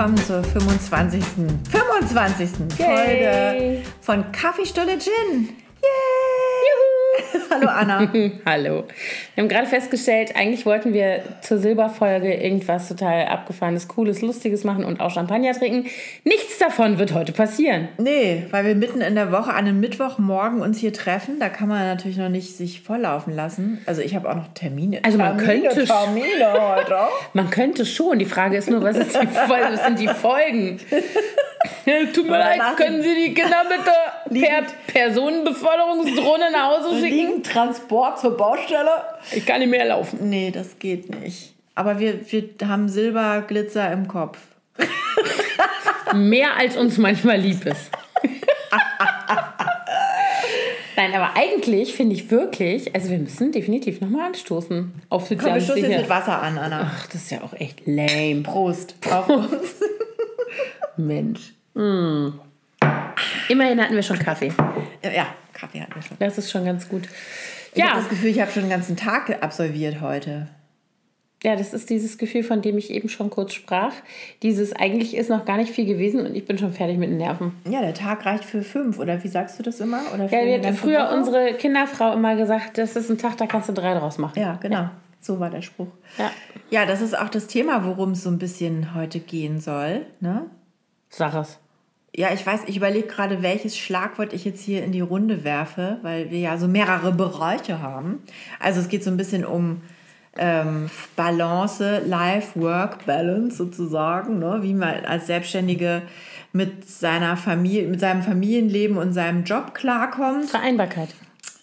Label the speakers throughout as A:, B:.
A: willkommen zur 25. 25. Folge von Kaffeestulle Gin. Hallo Anna.
B: Hallo. Wir haben gerade festgestellt, eigentlich wollten wir zur Silberfolge irgendwas total abgefahrenes, cooles, lustiges machen und auch Champagner trinken. Nichts davon wird heute passieren.
A: Nee, weil wir mitten in der Woche an einem Mittwochmorgen uns hier treffen. Da kann man natürlich noch nicht sich volllaufen lassen. Also ich habe auch noch Termine.
B: Also man
A: Termine,
B: könnte
A: Termine heute.
B: Man könnte schon. Die Frage ist nur, was, die was sind die Folgen? Tut mir leid, können Sie die Kinder bitte per Personenbeförderungsdrohne nach Hause schicken?
A: Liegen Transport zur Baustelle?
B: Ich kann nicht mehr laufen.
A: Nee, das geht nicht. Aber wir, wir haben Silberglitzer im Kopf.
B: Mehr als uns manchmal lieb ist. Nein, aber eigentlich finde ich wirklich, also wir müssen definitiv nochmal anstoßen. Auf
A: Komm, wir stoßen jetzt mit Wasser an, Anna.
B: Ach, das ist ja auch echt lame.
A: Prost. Auf uns.
B: Mensch. Mm. Immerhin hatten wir schon Kaffee.
A: ja, Kaffee hatten wir schon.
B: Das ist schon ganz gut.
A: Ich habe
B: Ja,
A: das Gefühl, ich habe schon den ganzen Tag absolviert heute.
B: ja, das ist dieses Gefühl, von dem ich eben schon kurz sprach. Dieses eigentlich ist noch gar nicht viel gewesen und ich bin schon fertig mit den Nerven.
A: Ja, der Tag reicht für fünf, oder wie sagst du das immer? Oder
B: Ja, wir hat früher
A: Woche?
B: unsere Kinderfrau immer gesagt, das ist ein Tag, da kannst du drei draus machen.
A: Ja, genau. So war der Spruch.
B: Ja.
A: Ja, das ist auch das Thema, worum es so ein bisschen heute gehen soll. Ne?
B: Sag es.
A: Ja, ich weiß, ich überlege gerade, welches Schlagwort ich jetzt hier in die Runde werfe, weil wir ja so mehrere Bereiche haben. Also es geht so ein bisschen um ähm, Balance, Life-Work-Balance sozusagen, ne? wie man als Selbstständige mit seiner Familie, mit seinem Familienleben und seinem Job klarkommt.
B: Vereinbarkeit.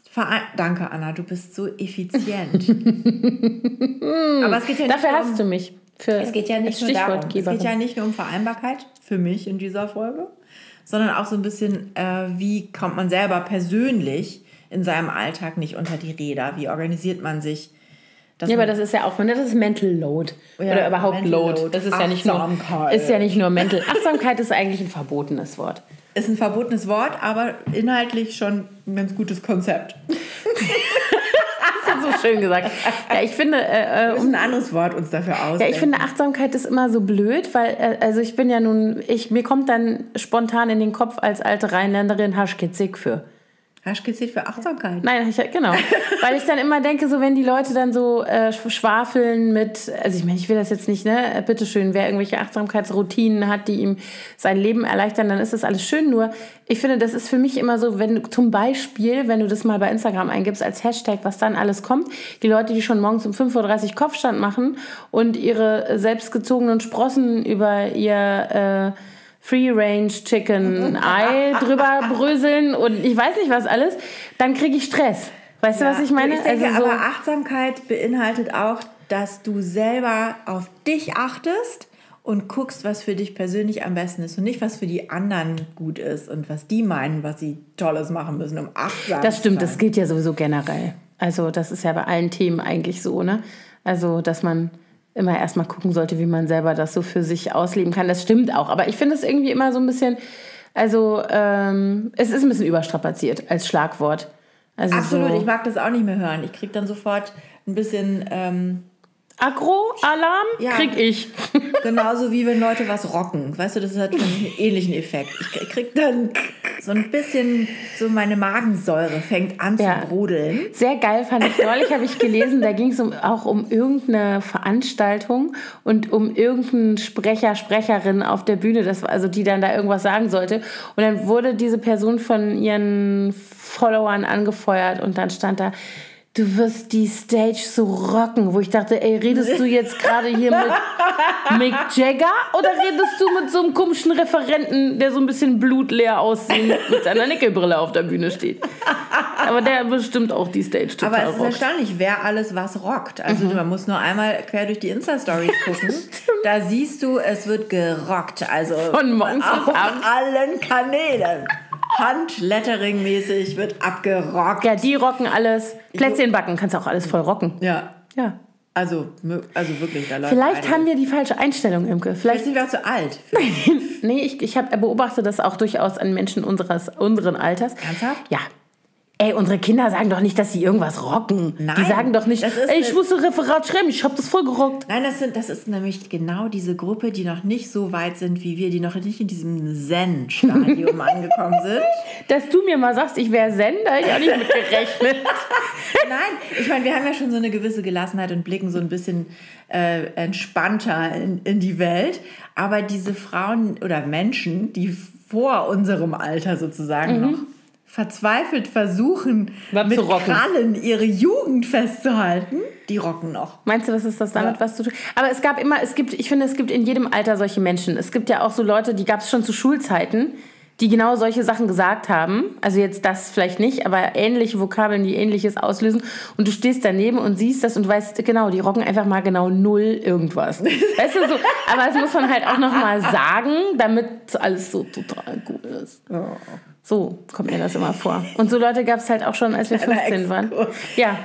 A: Verein Danke, Anna, du bist so effizient. Aber es geht ja nicht
B: Dafür hast du mich. Für
A: es geht ja nicht nur darum. Es geht ja nicht nur um Vereinbarkeit für mich in dieser Folge, sondern auch so ein bisschen, äh, wie kommt man selber persönlich in seinem Alltag nicht unter die Räder? Wie organisiert man sich?
B: Ja, aber das ist ja auch, ne, das ist Mental Load.
A: Ja,
B: Oder überhaupt
A: Mental
B: Load.
A: Load.
B: Das ist ja, nicht nur, ist ja nicht nur Mental. Achtsamkeit ist eigentlich ein verbotenes Wort.
A: ist ein verbotenes Wort, aber inhaltlich schon ein ganz gutes Konzept.
B: Das ist so schön gesagt. Ja, ich finde, äh,
A: Wir
B: äh,
A: ein anderes Wort uns dafür ausdenken.
B: ja, ich finde Achtsamkeit ist immer so blöd, weil, äh, also ich bin ja nun, ich, mir kommt dann spontan in den Kopf als alte Rheinländerin Haschkitzig für.
A: Haschkizid für Achtsamkeit.
B: Nein, ich, genau. Weil ich dann immer denke, so wenn die Leute dann so äh, schwafeln mit, also ich meine, ich will das jetzt nicht, ne, äh, bitteschön, wer irgendwelche Achtsamkeitsroutinen hat, die ihm sein Leben erleichtern, dann ist das alles schön. Nur, ich finde, das ist für mich immer so, wenn du zum Beispiel, wenn du das mal bei Instagram eingibst als Hashtag, was dann alles kommt, die Leute, die schon morgens um 5.30 Uhr Kopfstand machen und ihre selbstgezogenen Sprossen über ihr äh, Free Range Chicken Ei drüber bröseln und ich weiß nicht was alles, dann kriege ich Stress. Weißt du, was ich meine?
A: Ich denke,
B: also so,
A: aber Achtsamkeit beinhaltet auch, dass du selber auf dich achtest und guckst, was für dich persönlich am besten ist und nicht, was für die anderen gut ist und was die meinen, was sie Tolles machen müssen, um achtsam
B: das stimmt,
A: zu
B: das
A: sein.
B: gilt ja sowieso generell. Also das ist ja bei allen Themen eigentlich so, ne? Also, dass man immer erstmal gucken sollte, wie man selber das so für sich ausleben kann. Das stimmt auch. Aber ich finde es irgendwie immer so ein bisschen, also ähm, es ist ein bisschen überstrapaziert als Schlagwort. Also
A: Absolut,
B: so
A: ich mag das auch nicht mehr hören. Ich kriege dann sofort ein bisschen, ähm,
B: Agro-Alarm
A: Ja.
B: krieg ich.
A: genauso wie wenn Leute was rocken. Weißt du, das hat einen ähnlichen Effekt. Ich krieg dann so ein bisschen, so meine Magensäure fängt an
B: Ja.
A: zu brodeln.
B: Sehr geil fand ich neulich, habe ich gelesen, da ging es um, auch um irgendeine Veranstaltung und um irgendeinen Sprecher, Sprecherin auf der Bühne, das also die dann da irgendwas sagen sollte. Und dann wurde diese Person von ihren Followern angefeuert und dann stand da, du wirst die Stage so rocken, wo ich dachte, ey, redest du jetzt gerade hier mit Mick Jagger oder redest du mit so einem komischen Referenten, der so ein bisschen blutleer aussieht, mit seiner Nickelbrille auf der Bühne steht? Aber der bestimmt auch die Stage total
A: Aber es ist
B: rockt.
A: erstaunlich, wer alles was rockt. Also
B: Mhm.
A: man muss nur einmal quer durch die Insta-Stories gucken. da siehst du, es wird gerockt. Also
B: Von morgens
A: auf
B: abends.
A: allen Kanälen. Handlettering-mäßig wird abgerockt.
B: Ja, die rocken alles. Plätzchen backen, kannst auch alles voll rocken.
A: Ja,
B: Ja.
A: also, also wirklich, da läuft
B: Vielleicht
A: einiges.
B: haben wir die falsche Einstellung, Imke.
A: Vielleicht
B: Vielleicht,
A: sind wir auch zu alt.
B: nee, ich, ich hab, beobachte das auch durchaus an Menschen unseres, unseren Alters.
A: Ernsthaft?
B: Ja. Ey, unsere Kinder sagen doch nicht, dass sie irgendwas rocken.
A: Nein,
B: Die sagen doch nicht, ey, ich
A: eine-
B: muss ein Referat schreiben, ich hab das voll gerockt.
A: Nein, das, sind, das ist nämlich genau diese Gruppe, die noch nicht so weit sind wie wir, die noch nicht in diesem Zen-Stadium angekommen sind.
B: Dass du mir mal sagst, ich wäre Zen, da hätte ich auch nicht mit gerechnet.
A: Nein, ich meine, wir haben ja schon so eine gewisse Gelassenheit und blicken so ein bisschen äh, entspannter in, in die Welt. Aber diese Frauen oder Menschen, die vor unserem Alter sozusagen noch verzweifelt versuchen.
B: Was
A: mit. Krallen ihre Jugend festzuhalten, die rocken noch.
B: Meinst du, das ist das damit
A: Ja.
B: was zu tun? Aber es gab immer, es gibt, ich finde, es gibt in jedem Alter solche Menschen. Es gibt ja auch so Leute, die gab es schon zu Schulzeiten, die genau solche Sachen gesagt haben. Also jetzt das vielleicht nicht, aber ähnliche Vokabeln, die ähnliches auslösen. Und du stehst daneben und siehst das und weißt, genau, die rocken einfach mal genau null irgendwas. weißt du, so, aber das muss man halt auch nochmal sagen, damit alles so total cool ist. So kommt mir das immer vor. Und so Leute gab es halt auch schon, als wir 15 waren. Ja.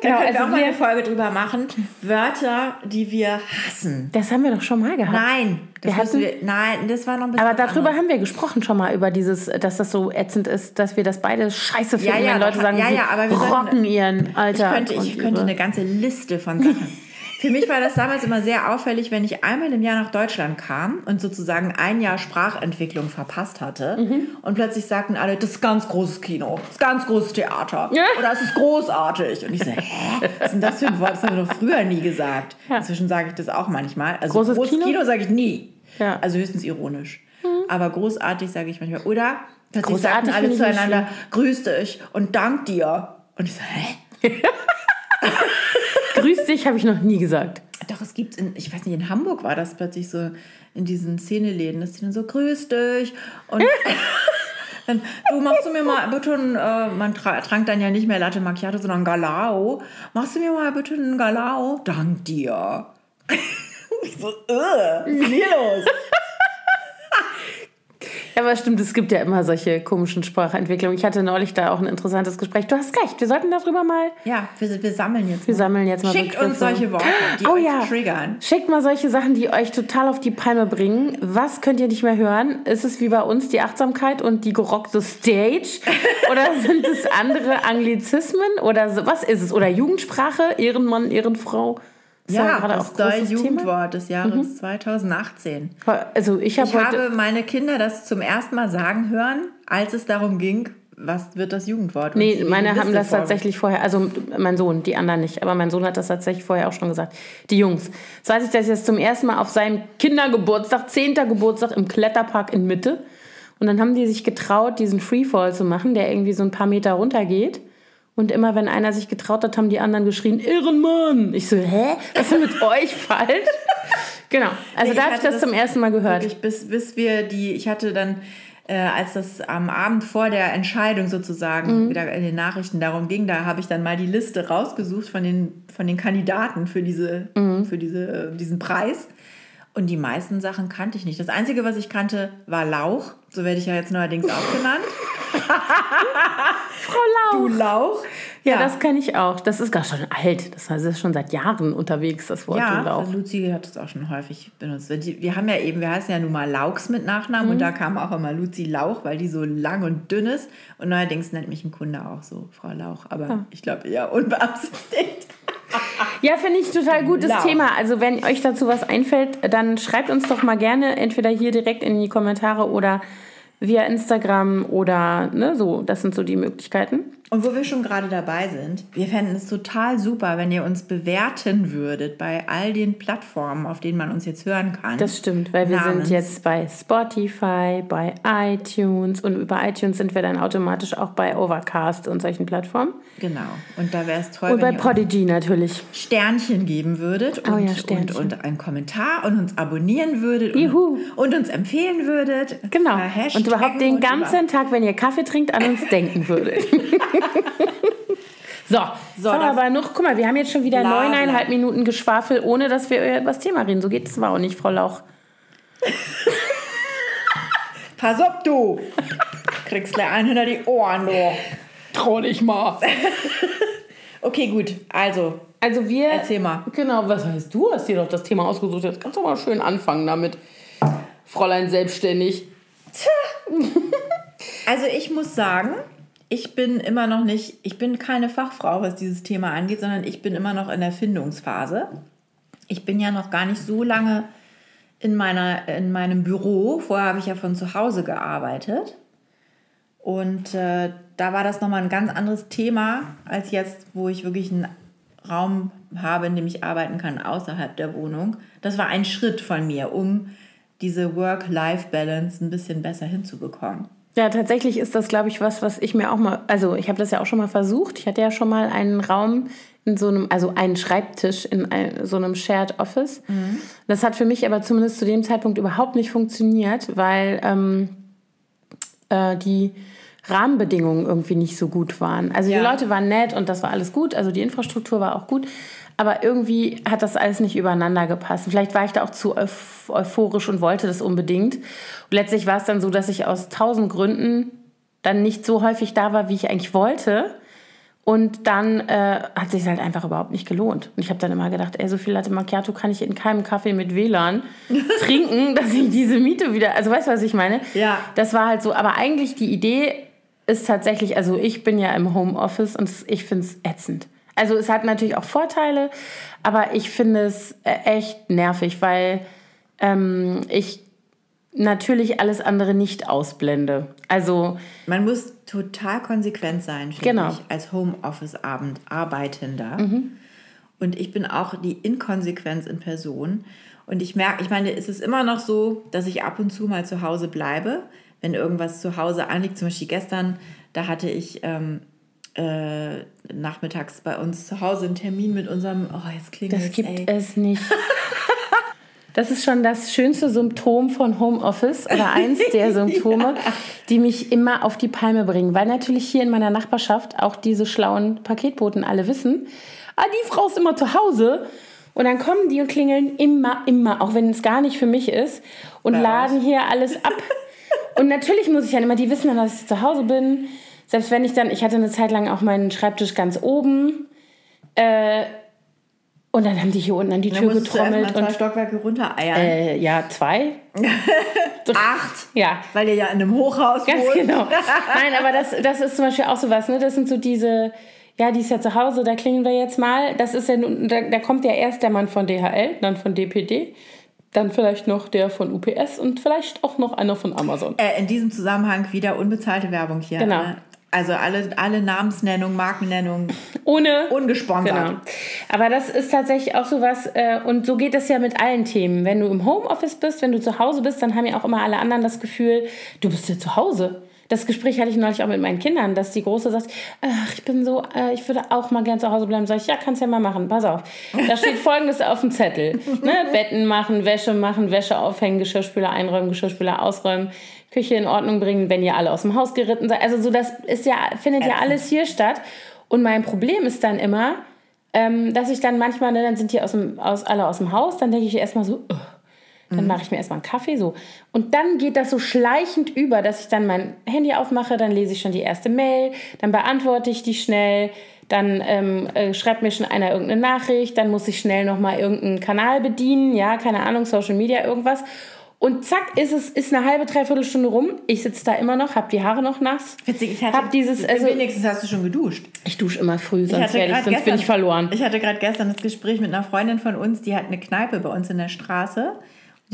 A: Da
B: Genau,
A: können wir
B: also
A: auch mal
B: wir-
A: eine Folge drüber machen. Wörter, die wir hassen.
B: Das haben wir doch schon mal gehabt.
A: Nein, das
B: Wir hatten-
A: wir, nein, das war noch ein bisschen
B: Aber darüber
A: anderes.
B: haben wir gesprochen schon mal, über dieses, dass das so ätzend ist, dass wir das beide scheiße finden,
A: ja,
B: wenn Leute sagen,
A: ja, ja, aber wir sollten-
B: rocken ihren
A: Ich
B: Alter.
A: könnte, ich könnte eine ganze Liste von Sachen. Für mich war das damals immer sehr auffällig, wenn ich einmal im Jahr nach Deutschland kam und sozusagen ein Jahr Sprachentwicklung verpasst hatte
B: Mhm.
A: und plötzlich sagten alle, das ist ganz großes Kino, das ist ganz großes Theater
B: Ja.
A: oder es ist großartig. Und ich so, hä, was ist denn das für ein Wort? Das haben wir doch früher nie gesagt.
B: Ja.
A: Inzwischen sage ich das auch manchmal. Also
B: Großes
A: großes
B: Kino?
A: Kino, sage ich nie.
B: Ja.
A: Also höchstens ironisch. Aber großartig sage ich manchmal. Oder plötzlich
B: Großartig
A: sagten alle zueinander, grüß dich und dank dir. Und ich so, hä?
B: Grüß dich, habe ich noch nie gesagt.
A: Doch, es gibt, in, ich weiß nicht, in Hamburg war das plötzlich so in diesen Szeneläden, dass die dann so, grüß dich. Und dann, du machst du mir mal bitte ein, äh, man tra trank dann ja nicht mehr Latte Macchiato, sondern Galao. Machst du mir mal bitte einen Galao? Dank dir. ich so, äh, was ist hier los?
B: Ja, aber stimmt, es gibt ja immer solche komischen Sprachentwicklungen. Ich hatte neulich da auch ein interessantes Gespräch. Du hast recht, wir sollten darüber mal.
A: Ja, wir, wir sammeln jetzt.
B: Wir
A: mal.
B: sammeln jetzt mal
A: Schickt
B: Begriffe.
A: uns solche Worte, die
B: oh
A: euch
B: ja.
A: triggern.
B: Schickt mal solche Sachen, die euch total auf die Palme bringen. Was könnt ihr nicht mehr hören? Ist es wie bei uns die Achtsamkeit und die gerockte Stage? Oder sind es andere Anglizismen? Oder was ist es? Oder Jugendsprache? Ehrenmann, Ehrenfrau? Ist
A: Ja,
B: gerade
A: das
B: auch großes
A: neue
B: Thema. Mhm.
A: Jugendwort des Jahres 2018.
B: Also ich, hab
A: Ich habe meine Kinder das zum ersten Mal sagen hören, als es darum ging, was wird das Jugendwort? Und
B: Nee, meine haben das tatsächlich vorher, also mein Sohn, die anderen nicht, aber mein Sohn hat das tatsächlich vorher auch schon gesagt. Die Jungs. So als ich das jetzt zum ersten Mal auf seinem Kindergeburtstag, 10. Geburtstag im Kletterpark in Mitte. Und dann haben die sich getraut, diesen Freefall zu machen, der irgendwie so ein paar Meter runter geht. Und immer wenn einer sich getraut hat, haben die anderen geschrien, Ehrenmann! Ich so, hä? Was ist denn mit euch falsch? Genau. Also
A: Nee,
B: da habe ich das zum ersten Mal gehört.
A: Wirklich, bis, bis wir die, ich hatte dann, äh, als das am Abend vor der Entscheidung
B: Mhm.
A: sozusagen wieder in den Nachrichten darum ging, da habe ich dann mal die Liste rausgesucht von den, von den Kandidaten für, diese,
B: Mhm.
A: für diese, äh, diesen Preis. Und die meisten Sachen kannte ich nicht. Das Einzige, was ich kannte, war Lauch. So werde ich ja jetzt neuerdings auch genannt.
B: Frau Lau.
A: Du Lauch.
B: Ja, das kenne ich auch. Das ist gar schon alt. Das heißt, das ist schon seit Jahren unterwegs, das Wort
A: Ja,
B: Lauch.
A: Luzi hat es auch schon häufig benutzt. Wir haben ja eben, wir heißen ja nun mal Laux mit Nachnamen und da kam auch immer Luzi Lauch, weil die so lang und dünn ist. Und neuerdings nennt mich ein Kunde auch so Frau Lauch. Aber ich glaube eher unbeabsichtigt.
B: Ja, finde ich total gutes
A: Lauch.
B: Thema. Also wenn euch dazu was einfällt, dann schreibt uns doch mal gerne entweder hier direkt in die Kommentare oder via Instagram oder ne, so. Das sind so die Möglichkeiten.
A: Und wo wir schon gerade dabei sind, wir fänden es total super, wenn ihr uns bewerten würdet bei all den Plattformen, auf denen man uns jetzt hören kann.
B: Das stimmt, weil wir
A: Namens.
B: sind jetzt bei Spotify, bei iTunes und über iTunes sind wir dann automatisch auch bei Overcast und solchen Plattformen.
A: Genau. Und da wäre es toll,
B: Und bei
A: wenn ihr uns
B: Podigy natürlich.
A: Sternchen geben würdet und,
B: Oh ja,
A: und,
B: Sternchen.
A: und einen Kommentar und uns abonnieren würdet
B: Juhu.
A: und, und uns empfehlen würdet.
B: Genau.
A: Äh,
B: Und überhaupt den
A: und
B: ganzen Tag, wenn ihr Kaffee trinkt, an uns denken würdet. so, so aber noch, guck mal, wir haben jetzt schon wieder
A: Bla, bla.
B: neuneinhalb Minuten Geschwafel, ohne dass wir über das Thema reden. So geht es aber auch nicht, Frau Lauch.
A: Pass auf, du! Kriegst gleich einen hinter die Ohren, du.
B: Trau dich mal.
A: Okay, gut. Also,
B: Also wir...
A: Erzähl mal.
B: Genau, was heißt, du hast dir doch das Thema ausgesucht. Jetzt kannst du mal schön anfangen damit. Fräulein selbstständig.
A: also ich muss sagen, ich bin immer noch nicht, ich bin keine Fachfrau, was dieses Thema angeht, sondern ich bin immer noch in der Findungsphase. Ich bin ja noch gar nicht so lange in, meiner, in meinem Büro. Vorher habe ich ja von zu Hause gearbeitet. Und äh, da war das nochmal ein ganz anderes Thema als jetzt, wo ich wirklich einen Raum habe, in dem ich arbeiten kann, außerhalb der Wohnung. Das war ein Schritt von mir, um diese Work-Life-Balance ein bisschen besser hinzubekommen.
B: Ja, tatsächlich ist das, glaube ich, was, was ich mir auch mal, also ich habe das ja auch schon mal versucht. Ich hatte ja schon mal einen Raum in so einem, also einen Schreibtisch in ein, so einem Shared Office. Mhm. Das hat für mich aber zumindest zu dem Zeitpunkt überhaupt nicht funktioniert, weil ähm, äh, die Rahmenbedingungen irgendwie nicht so gut waren. Also ja. die Leute waren nett und das war alles gut, also die Infrastruktur war auch gut, aber irgendwie hat das alles nicht übereinander gepasst. Vielleicht war ich da auch zu euphorisch und wollte das unbedingt. Und letztlich war es dann so, dass ich aus tausend Gründen dann nicht so häufig da war, wie ich eigentlich wollte. Und dann äh, hat sich halt einfach überhaupt nicht gelohnt. Und ich habe dann immer gedacht, ey, so viel Latte Macchiato kann ich in keinem Kaffee mit WLAN trinken, dass ich diese Miete wieder, also weißt du, was ich meine?
A: Ja.
B: Das war halt so, aber eigentlich die Idee ist tatsächlich, also ich bin ja im Homeoffice und ich finde es ätzend. Also es hat natürlich auch Vorteile, aber ich finde es äh, echt nervig, weil ähm, ich natürlich alles andere nicht ausblende. Also
A: man muss total konsequent sein, finde genau. ich, als Homeoffice-Abend Arbeitender. Mhm. Und ich bin auch die Inkonsequenz in Person. Und ich merke, ich meine, es ist immer noch so, dass ich ab und zu mal zu Hause bleibe, wenn irgendwas zu Hause anliegt. Zum Beispiel gestern, da hatte ich ähm, äh, nachmittags bei uns zu Hause einen Termin mit unserem. Oh, jetzt klingt
B: das. Das gibt ey. es nicht. Das ist schon das schönste Symptom von Homeoffice oder eins der Symptome, ja. die mich immer auf die Palme bringen. Weil natürlich hier in meiner Nachbarschaft auch diese schlauen Paketboten alle wissen, ah, die Frau ist immer zu Hause. Und dann kommen die und klingeln immer, immer, auch wenn es gar nicht für mich ist, und ja, laden hier alles ab. und natürlich muss ich dann immer, die wissen dann, dass ich zu Hause bin. Selbst wenn ich dann, ich hatte eine Zeit lang auch meinen Schreibtisch ganz oben. Äh, und dann haben die hier unten an die Tür getrommelt.
A: Du und zwei Stockwerke runtereiern.
B: Äh, ja, zwei.
A: Acht.
B: Ja.
A: Weil ihr ja in einem Hochhaus
B: Ganz wohnt. genau. Nein, aber das, das ist zum Beispiel auch so was, ne? Das sind so diese, ja, die ist ja zu Hause, da klingeln wir jetzt mal. Das ist ja, da, da kommt ja erst der Mann von DHL, dann von DPD. Dann vielleicht noch der von UPS und vielleicht auch noch einer von Amazon.
A: Äh, in diesem Zusammenhang wieder unbezahlte Werbung hier.
B: Genau.
A: Also alle, alle Namensnennung, Markennennung.
B: Ohne.
A: Ungesponsert. Genau.
B: Aber das ist tatsächlich auch so was, äh, und so geht es ja mit allen Themen. Wenn du im Homeoffice bist, wenn du zu Hause bist, dann haben ja auch immer alle anderen das Gefühl, du bist ja zu Hause. Das Gespräch hatte ich neulich auch mit meinen Kindern, dass die Große sagt, ach, ich bin so, äh, ich würde auch mal gern zu Hause bleiben. Sag ich, ja, kannst ja mal machen, pass auf. Da steht folgendes auf dem Zettel. Ne? Betten machen, Wäsche machen, Wäsche aufhängen, Geschirrspüler einräumen, Geschirrspüler ausräumen, Küche in Ordnung bringen, wenn ihr alle aus dem Haus geritten seid. Also so, das ist ja, findet ja alles hier statt. Und mein Problem ist dann immer, ähm, dass ich dann manchmal, ne, dann sind die aus dem, aus, alle aus dem Haus, dann denke ich erstmal so, oh, dann mhm. mache ich mir erstmal einen Kaffee so. Und dann geht das so schleichend über, dass ich dann mein Handy aufmache, dann lese ich schon die erste Mail, dann beantworte ich die schnell, dann ähm, äh, schreibt mir schon einer irgendeine Nachricht, dann muss ich schnell nochmal irgendeinen Kanal bedienen, ja, keine Ahnung, Social Media, irgendwas. Und zack, ist es ist eine halbe, dreiviertel Stunde rum. Ich sitze da immer noch, habe die Haare noch nass.
A: Witzig, ich hatte, hab dieses, also, wenigstens hast du schon geduscht.
B: Ich dusche immer früh, sonst, ich ich, sonst gestern, bin ich verloren.
A: Ich hatte gerade gestern das Gespräch mit einer Freundin von uns, die hat eine Kneipe bei uns in der Straße,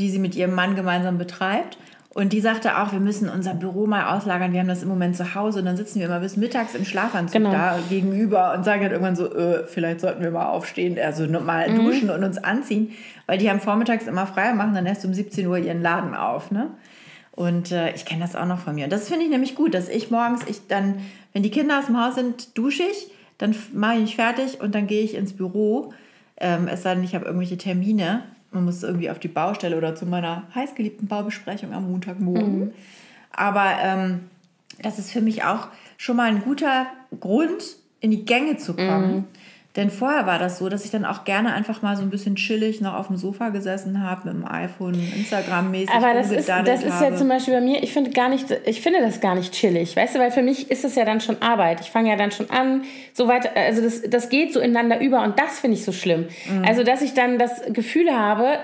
A: die sie mit ihrem Mann gemeinsam betreibt. Und die sagte auch, wir müssen unser Büro mal auslagern. Wir haben das im Moment zu Hause und dann sitzen wir immer bis mittags im Schlafanzug genau. da gegenüber und sagen halt irgendwann so, äh, vielleicht sollten wir mal aufstehen, also mal mhm. duschen und uns anziehen, weil die haben vormittags immer frei machen dann erst um 17 Uhr ihren Laden auf. Ne? Und äh, ich kenne das auch noch von mir. Und das finde ich nämlich gut, dass ich morgens, ich dann, wenn die Kinder aus dem Haus sind, dusche ich, dann mache ich mich fertig und dann gehe ich ins Büro. Ähm, es sei denn, ich habe irgendwelche Termine man muss irgendwie auf die Baustelle oder zu meiner heißgeliebten Baubesprechung am Montagmorgen. Mhm. Aber ähm, das ist für mich auch schon mal ein guter Grund, in die Gänge zu kommen. Mhm. Denn vorher war das so, dass ich dann auch gerne einfach mal so ein bisschen chillig noch auf dem Sofa gesessen habe mit dem iPhone, Instagram-mäßig.
B: Aber das ist, das ist ja zum Beispiel bei mir, ich finde gar nicht, ich finde das gar nicht chillig, weißt du, weil für mich ist es ja dann schon Arbeit. Ich fange ja dann schon an, so weit, also das, das geht so ineinander über und das finde ich so schlimm. Mhm. Also, dass ich dann das Gefühl habe,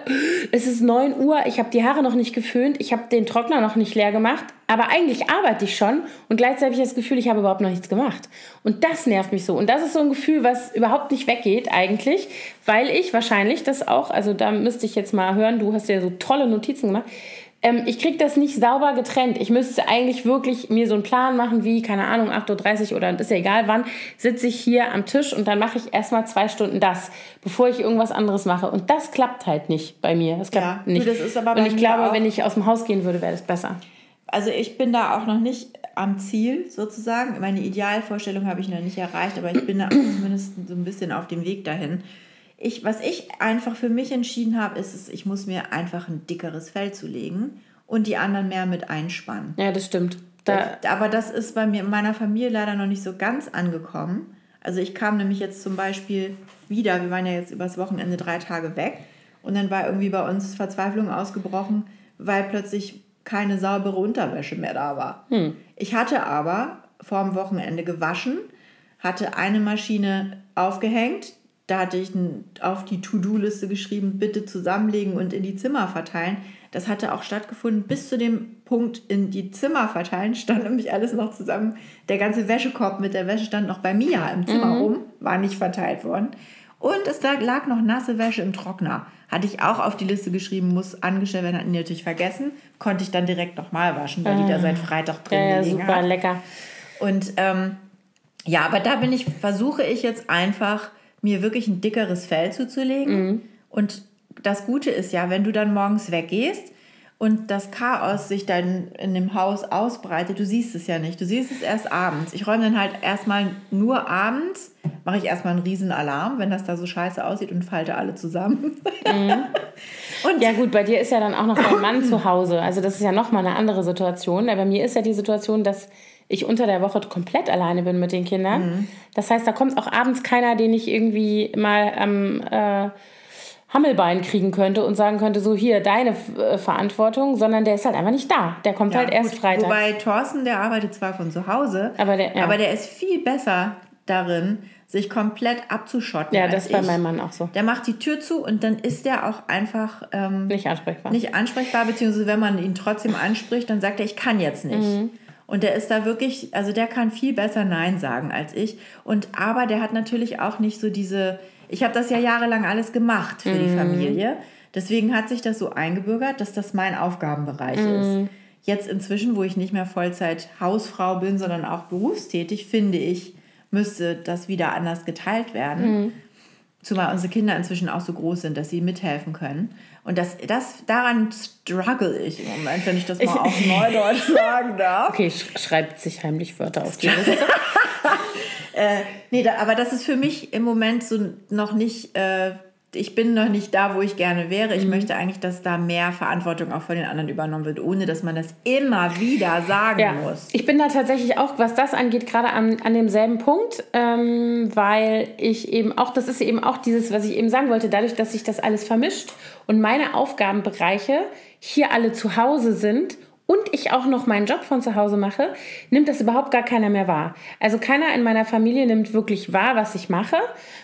B: es ist 9 Uhr, ich habe die Haare noch nicht geföhnt, ich habe den Trockner noch nicht leer gemacht aber eigentlich arbeite ich schon und gleichzeitig das Gefühl, ich habe überhaupt noch nichts gemacht. Und das nervt mich so. Und das ist so ein Gefühl, was überhaupt nicht weggeht eigentlich, weil ich wahrscheinlich das auch, also da müsste ich jetzt mal hören, du hast ja so tolle Notizen gemacht, ähm, ich kriege das nicht sauber getrennt. Ich müsste eigentlich wirklich mir so einen Plan machen, wie, keine Ahnung, 8.30 Uhr oder ist ja egal wann, sitze ich hier am Tisch und dann mache ich erstmal zwei Stunden das, bevor ich irgendwas anderes mache. Und das klappt halt nicht bei mir. Das klappt ja, nicht. Das und ich glaube, auch. wenn ich aus dem Haus gehen würde, wäre das besser.
A: Also ich bin da auch noch nicht am Ziel sozusagen. Meine Idealvorstellung habe ich noch nicht erreicht, aber ich bin da zumindest so ein bisschen auf dem Weg dahin. Ich, was ich einfach für mich entschieden habe, ist, ist, ich muss mir einfach ein dickeres Fell zulegen und die anderen mehr mit einspannen.
B: Ja, das stimmt.
A: Da das, aber das ist bei mir in meiner Familie leider noch nicht so ganz angekommen. Also ich kam nämlich jetzt zum Beispiel wieder, wir waren ja jetzt übers Wochenende drei Tage weg und dann war irgendwie bei uns Verzweiflung ausgebrochen, weil plötzlich keine saubere Unterwäsche mehr da war. Hm. Ich hatte aber vor dem Wochenende gewaschen, hatte eine Maschine aufgehängt, da hatte ich auf die To-Do-Liste geschrieben, bitte zusammenlegen und in die Zimmer verteilen. Das hatte auch stattgefunden. Bis zu dem Punkt in die Zimmer verteilen stand nämlich alles noch zusammen. Der ganze Wäschekorb mit der Wäsche stand noch bei mir im Zimmer mhm. rum, war nicht verteilt worden. Und es lag noch nasse Wäsche im Trockner. Hatte ich auch auf die Liste geschrieben, muss angestellt werden, hatten die natürlich vergessen. Konnte ich dann direkt nochmal waschen, weil die da seit Freitag drin ja, ja, super hat. lecker. Und ähm, ja, aber da bin ich, versuche ich jetzt einfach mir wirklich ein dickeres Fell zuzulegen. Mhm. Und das Gute ist ja, wenn du dann morgens weggehst und das Chaos sich dann in dem Haus ausbreitet, du siehst es ja nicht. Du siehst es erst abends. Ich räume dann halt erstmal nur abends, mache ich erstmal einen riesen Alarm, wenn das da so scheiße aussieht und falte alle zusammen.
B: Mhm. und ja gut, bei dir ist ja dann auch noch dein Mann zu Hause. Also das ist ja nochmal eine andere Situation. Bei mir ist ja die Situation, dass ich unter der Woche komplett alleine bin mit den Kindern. Mhm. Das heißt, da kommt auch abends keiner, den ich irgendwie mal am äh, Hammelbein kriegen könnte und sagen könnte, so hier, deine äh, Verantwortung, sondern der ist halt einfach nicht da. Der kommt ja, halt erst gut. Freitag.
A: Wobei Thorsten, der arbeitet zwar von zu Hause, aber der, ja. aber der ist viel besser darin, sich komplett abzuschotten.
B: Ja, das ist bei meinem Mann auch so.
A: Der macht die Tür zu und dann ist der auch einfach ähm,
B: nicht ansprechbar.
A: Nicht ansprechbar, beziehungsweise wenn man ihn trotzdem anspricht, dann sagt er, ich kann jetzt nicht. Mhm. Und der ist da wirklich, also der kann viel besser Nein sagen als ich. Und aber der hat natürlich auch nicht so diese, ich habe das ja jahrelang alles gemacht für mhm. die Familie. Deswegen hat sich das so eingebürgert, dass das mein Aufgabenbereich mhm. ist. Jetzt inzwischen, wo ich nicht mehr Vollzeit Hausfrau bin, sondern auch berufstätig, finde ich, müsste das wieder anders geteilt werden. Mhm. Zumal unsere Kinder inzwischen auch so groß sind, dass sie mithelfen können. Und das, das, daran struggle ich im Moment, wenn ich das mal auf Neudeutsch sagen darf.
B: Okay, sch schreibt sich heimlich Wörter auf die Liste.
A: äh, nee, da, aber das ist für mich im Moment so noch nicht äh, ich bin noch nicht da, wo ich gerne wäre. Ich mhm. möchte eigentlich, dass da mehr Verantwortung auch von den anderen übernommen wird, ohne dass man das immer wieder sagen ja. muss.
B: Ich bin da tatsächlich auch, was das angeht, gerade an, an demselben Punkt, ähm, weil ich eben auch, das ist eben auch dieses, was ich eben sagen wollte, dadurch, dass sich das alles vermischt und meine Aufgabenbereiche hier alle zu Hause sind und ich auch noch meinen Job von zu Hause mache, nimmt das überhaupt gar keiner mehr wahr. Also keiner in meiner Familie nimmt wirklich wahr, was ich mache.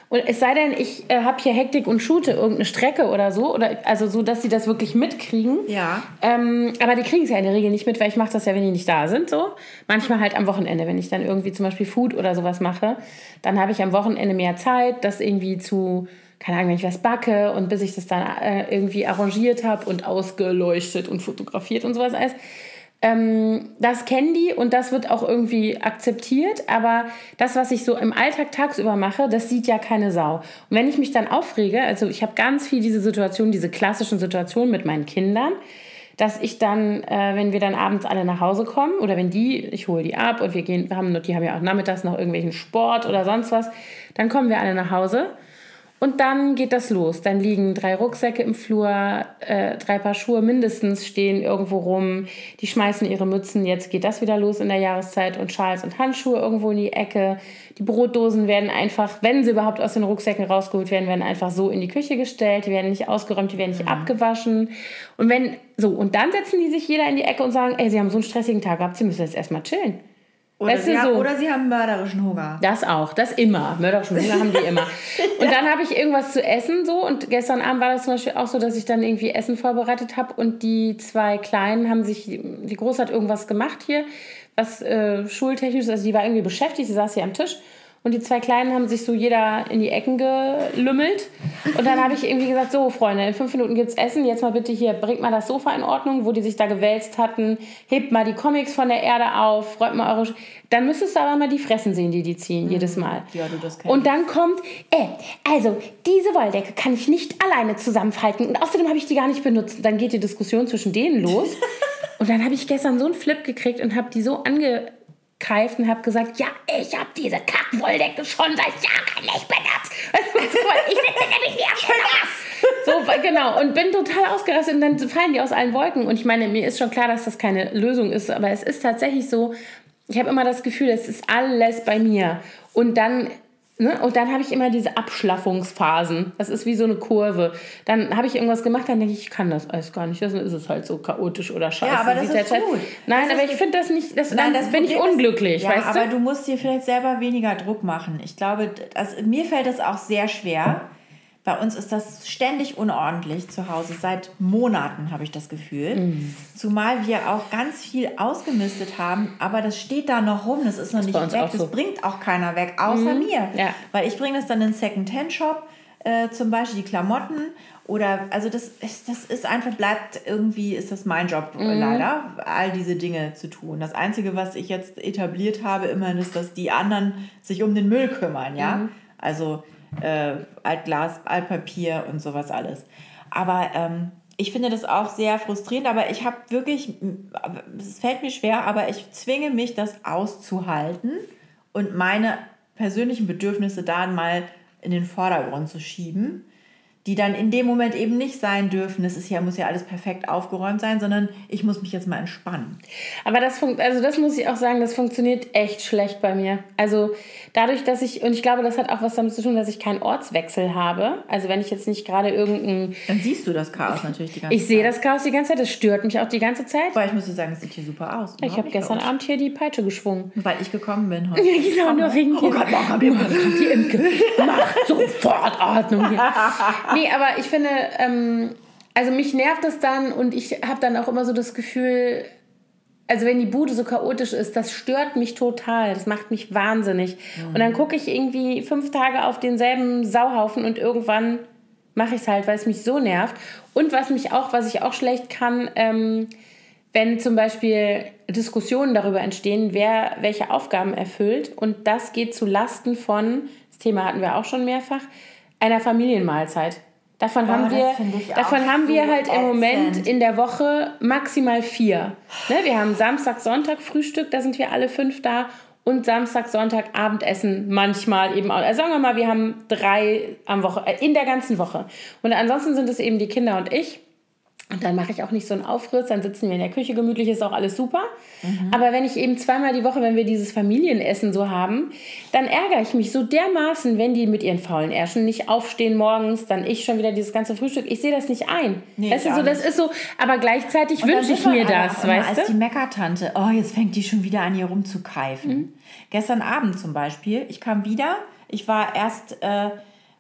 B: Und es sei denn, ich äh, habe hier Hektik und shoote irgendeine Strecke oder so, oder also so, dass sie das wirklich mitkriegen. Ja. Ähm, aber die kriegen es ja in der Regel nicht mit, weil ich mache das ja, wenn die nicht da sind. So manchmal halt am Wochenende, wenn ich dann irgendwie zum Beispiel Food oder sowas mache, dann habe ich am Wochenende mehr Zeit, das irgendwie zu keine Ahnung, wenn ich was backe und bis ich das dann äh, irgendwie arrangiert habe und ausgeleuchtet und fotografiert und sowas alles. Ähm, das kennen die und das wird auch irgendwie akzeptiert, aber das, was ich so im Alltag tagsüber mache, das sieht ja keine Sau. Und wenn ich mich dann aufrege, also ich habe ganz viel diese Situation, diese klassischen Situationen mit meinen Kindern, dass ich dann, äh, wenn wir dann abends alle nach Hause kommen oder wenn die, ich hole die ab und wir gehen, haben, die haben ja auch nachmittags noch irgendwelchen Sport oder sonst was, dann kommen wir alle nach Hause und dann geht das los. Dann liegen drei Rucksäcke im Flur, äh, drei Paar Schuhe mindestens stehen irgendwo rum. Die schmeißen ihre Mützen. Jetzt geht das wieder los in der Jahreszeit und Schals und Handschuhe irgendwo in die Ecke. Die Brotdosen werden einfach, wenn sie überhaupt aus den Rucksäcken rausgeholt werden, werden einfach so in die Küche gestellt. Die werden nicht ausgeräumt, die werden nicht mhm. abgewaschen. Und wenn so und dann setzen die sich jeder in die Ecke und sagen, ey, sie haben so einen stressigen Tag gehabt, sie müssen jetzt erstmal chillen.
A: Oder,
B: Weißt du,
A: sie haben,
B: so.
A: oder sie haben mörderischen Hunger.
B: Das auch, das immer. Mörderischen Hunger haben die immer. Und dann habe ich irgendwas zu essen so und gestern Abend war das zum Beispiel auch so, dass ich dann irgendwie Essen vorbereitet habe und die zwei Kleinen haben sich, die Große hat irgendwas gemacht hier, was äh, schultechnisch, also die war irgendwie beschäftigt, sie saß hier am Tisch und die zwei Kleinen haben sich so jeder in die Ecken gelümmelt. Und dann habe ich irgendwie gesagt, so Freunde, in fünf Minuten gibt's Essen. Jetzt mal bitte hier, bringt mal das Sofa in Ordnung, wo die sich da gewälzt hatten. Hebt mal die Comics von der Erde auf, räumt mal eure... Sch dann müsstest du aber mal die Fressen sehen, die die ziehen, jedes Mal.
A: Ja, du, das kenn
B: Und dann kommt, äh, also diese Wolldecke kann ich nicht alleine zusammenfalten und außerdem habe ich die gar nicht benutzt. Dann geht die Diskussion zwischen denen los. und dann habe ich gestern so einen Flip gekriegt und habe die so angekeift und habe gesagt, ja, ich habe diese Kackwolldecke schon seit Jahren nicht benutzt. ich sitze nämlich wie am So, genau. Und bin total ausgerastet und dann fallen die aus allen Wolken. Und ich meine, mir ist schon klar, dass das keine Lösung ist, aber es ist tatsächlich so, ich habe immer das Gefühl, es ist alles bei mir. Und dann, ne, und dann habe ich immer diese Abschlaffungsphasen. Das ist wie so eine Kurve. Dann habe ich irgendwas gemacht, dann denke ich, ich kann das alles gar nicht. Dann ist es halt so chaotisch oder scheiße.
A: Ja, aber das ist
B: Chat-
A: gut.
B: Nein,
A: Das
B: aber ich finde das nicht, das,
A: Nein, das
B: bin ich
A: Problem ist-
B: unglücklich,
A: ja,
B: weißt
A: aber
B: du?
A: du musst dir vielleicht selber weniger Druck machen. Ich glaube, das, mir fällt das auch sehr schwer. Bei uns ist das ständig unordentlich zu Hause. Seit Monaten habe ich das Gefühl.
B: Mhm.
A: Zumal wir auch ganz viel ausgemistet haben, aber das steht da noch rum. Das ist noch
B: bei
A: nicht weg.
B: auch so. Mhm.
A: Das bringt auch keiner weg, außer mir.
B: Ja.
A: Weil ich bringe das dann in den Second-Hand-Shop, äh, zum Beispiel die Klamotten. Oder, also das ist, das ist einfach, bleibt irgendwie, ist das mein Job äh, leider, all diese Dinge zu tun. Das Einzige, was ich jetzt etabliert habe, immerhin ist, dass die anderen sich um den Müll kümmern, ja. Also äh, Altglas, Altpapier und sowas alles. Aber ähm, ich finde das auch sehr frustrierend, aber ich habe wirklich, es fällt mir schwer, aber ich zwinge mich, das auszuhalten und meine persönlichen Bedürfnisse dann mal in den Vordergrund zu schieben, die dann in dem Moment eben nicht sein dürfen. Es ist ja, muss ja alles perfekt aufgeräumt sein, sondern ich muss mich jetzt mal entspannen.
B: Aber das also das muss ich auch sagen, das funktioniert echt schlecht bei mir. Also dadurch, dass ich, und ich glaube, das hat auch was damit zu tun, dass ich keinen Ortswechsel habe. Also wenn ich jetzt nicht gerade irgendein,
A: Dann siehst du das Chaos natürlich die ganze
B: ich sehe das Chaos die ganze Zeit, das stört mich auch die ganze Zeit.
A: Weil ich muss dir sagen, es sieht hier super aus.
B: Ich habe gestern Abend hier die Peitsche geschwungen.
A: Weil ich gekommen bin heute.
B: Genau, nur wegen
A: Oh Gott, Morgen kommt die
B: Imke. Mach sofort Ordnung hier. Nee, aber ich finde, ähm, also mich nervt das dann und ich habe dann auch immer so das Gefühl, also wenn die Bude so chaotisch ist, das stört mich total. Das macht mich wahnsinnig. Und dann gucke ich irgendwie fünf Tage auf denselben Sauhaufen und irgendwann mache ich es halt, weil es mich so nervt. Und was mich auch, was ich auch schlecht kann, ähm, wenn zum Beispiel Diskussionen darüber entstehen, wer welche Aufgaben erfüllt und das geht zu Lasten von, das Thema hatten wir auch schon mehrfach, einer Familienmahlzeit. Davon haben
A: das
B: wir, davon haben wir halt im Moment
A: ätzend.
B: in der Woche maximal vier. Ne, wir haben Samstag, Sonntag Frühstück, da sind wir alle fünf da und Samstag, Sonntag Abendessen manchmal eben auch. Also sagen wir mal, wir haben drei am Woche, äh, in der ganzen Woche. Und ansonsten sind es eben die Kinder und ich. Und dann mache ich auch nicht so einen Aufriss, dann sitzen wir in der Küche gemütlich, ist auch alles super. Aber wenn ich eben zweimal die Woche, wenn wir dieses Familienessen so haben, dann ärgere ich mich so dermaßen, wenn die mit ihren faulen Ärschen nicht aufstehen morgens, dann ich schon wieder dieses ganze Frühstück. Ich sehe das nicht ein.
A: Nee,
B: du,
A: ich
B: so, das ist so, aber gleichzeitig wünsche ich mir das, weißt
A: als
B: du?
A: die Meckertante, oh, jetzt fängt die schon wieder an, hier rumzukeifen.
B: Mhm.
A: Gestern Abend zum Beispiel, ich kam wieder, ich war erst, äh,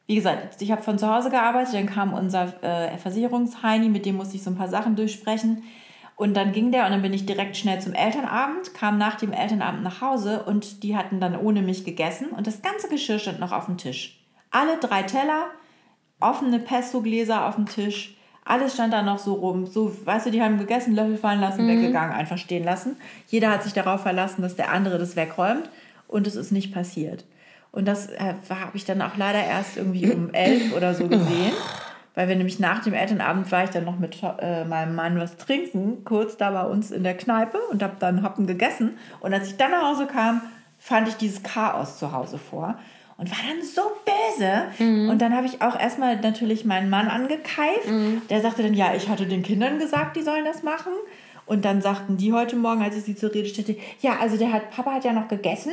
A: wie gesagt, ich habe von zu Hause gearbeitet, dann kam unser äh, Versicherungsheini, mit dem musste ich so ein paar Sachen durchsprechen. Und dann ging der und dann bin ich direkt schnell zum Elternabend, kam nach dem Elternabend nach Hause und die hatten dann ohne mich gegessen und das ganze Geschirr stand noch auf dem Tisch. Alle drei Teller, offene Pesto-Gläser auf dem Tisch, alles stand da noch so rum. So, weißt du, die haben gegessen, Löffel fallen lassen, weggegangen, einfach stehen lassen. Jeder hat sich darauf verlassen, dass der andere das wegräumt und es ist nicht passiert. Und das äh, habe ich dann auch leider erst irgendwie um elf oder so gesehen. Weil wir nämlich nach dem Elternabend war ich dann noch mit äh, meinem Mann was trinken, kurz da bei uns in der Kneipe und habe dann Happen gegessen. Und als ich dann nach Hause kam, fand ich dieses Chaos zu Hause vor und war dann so böse. Und dann habe ich auch erstmal natürlich meinen Mann angekeift. Der sagte dann, ja, ich hatte den Kindern gesagt, die sollen das machen. Und dann sagten die heute Morgen, als ich sie zur Rede stellte, ja, also der hat, Papa hat ja noch gegessen,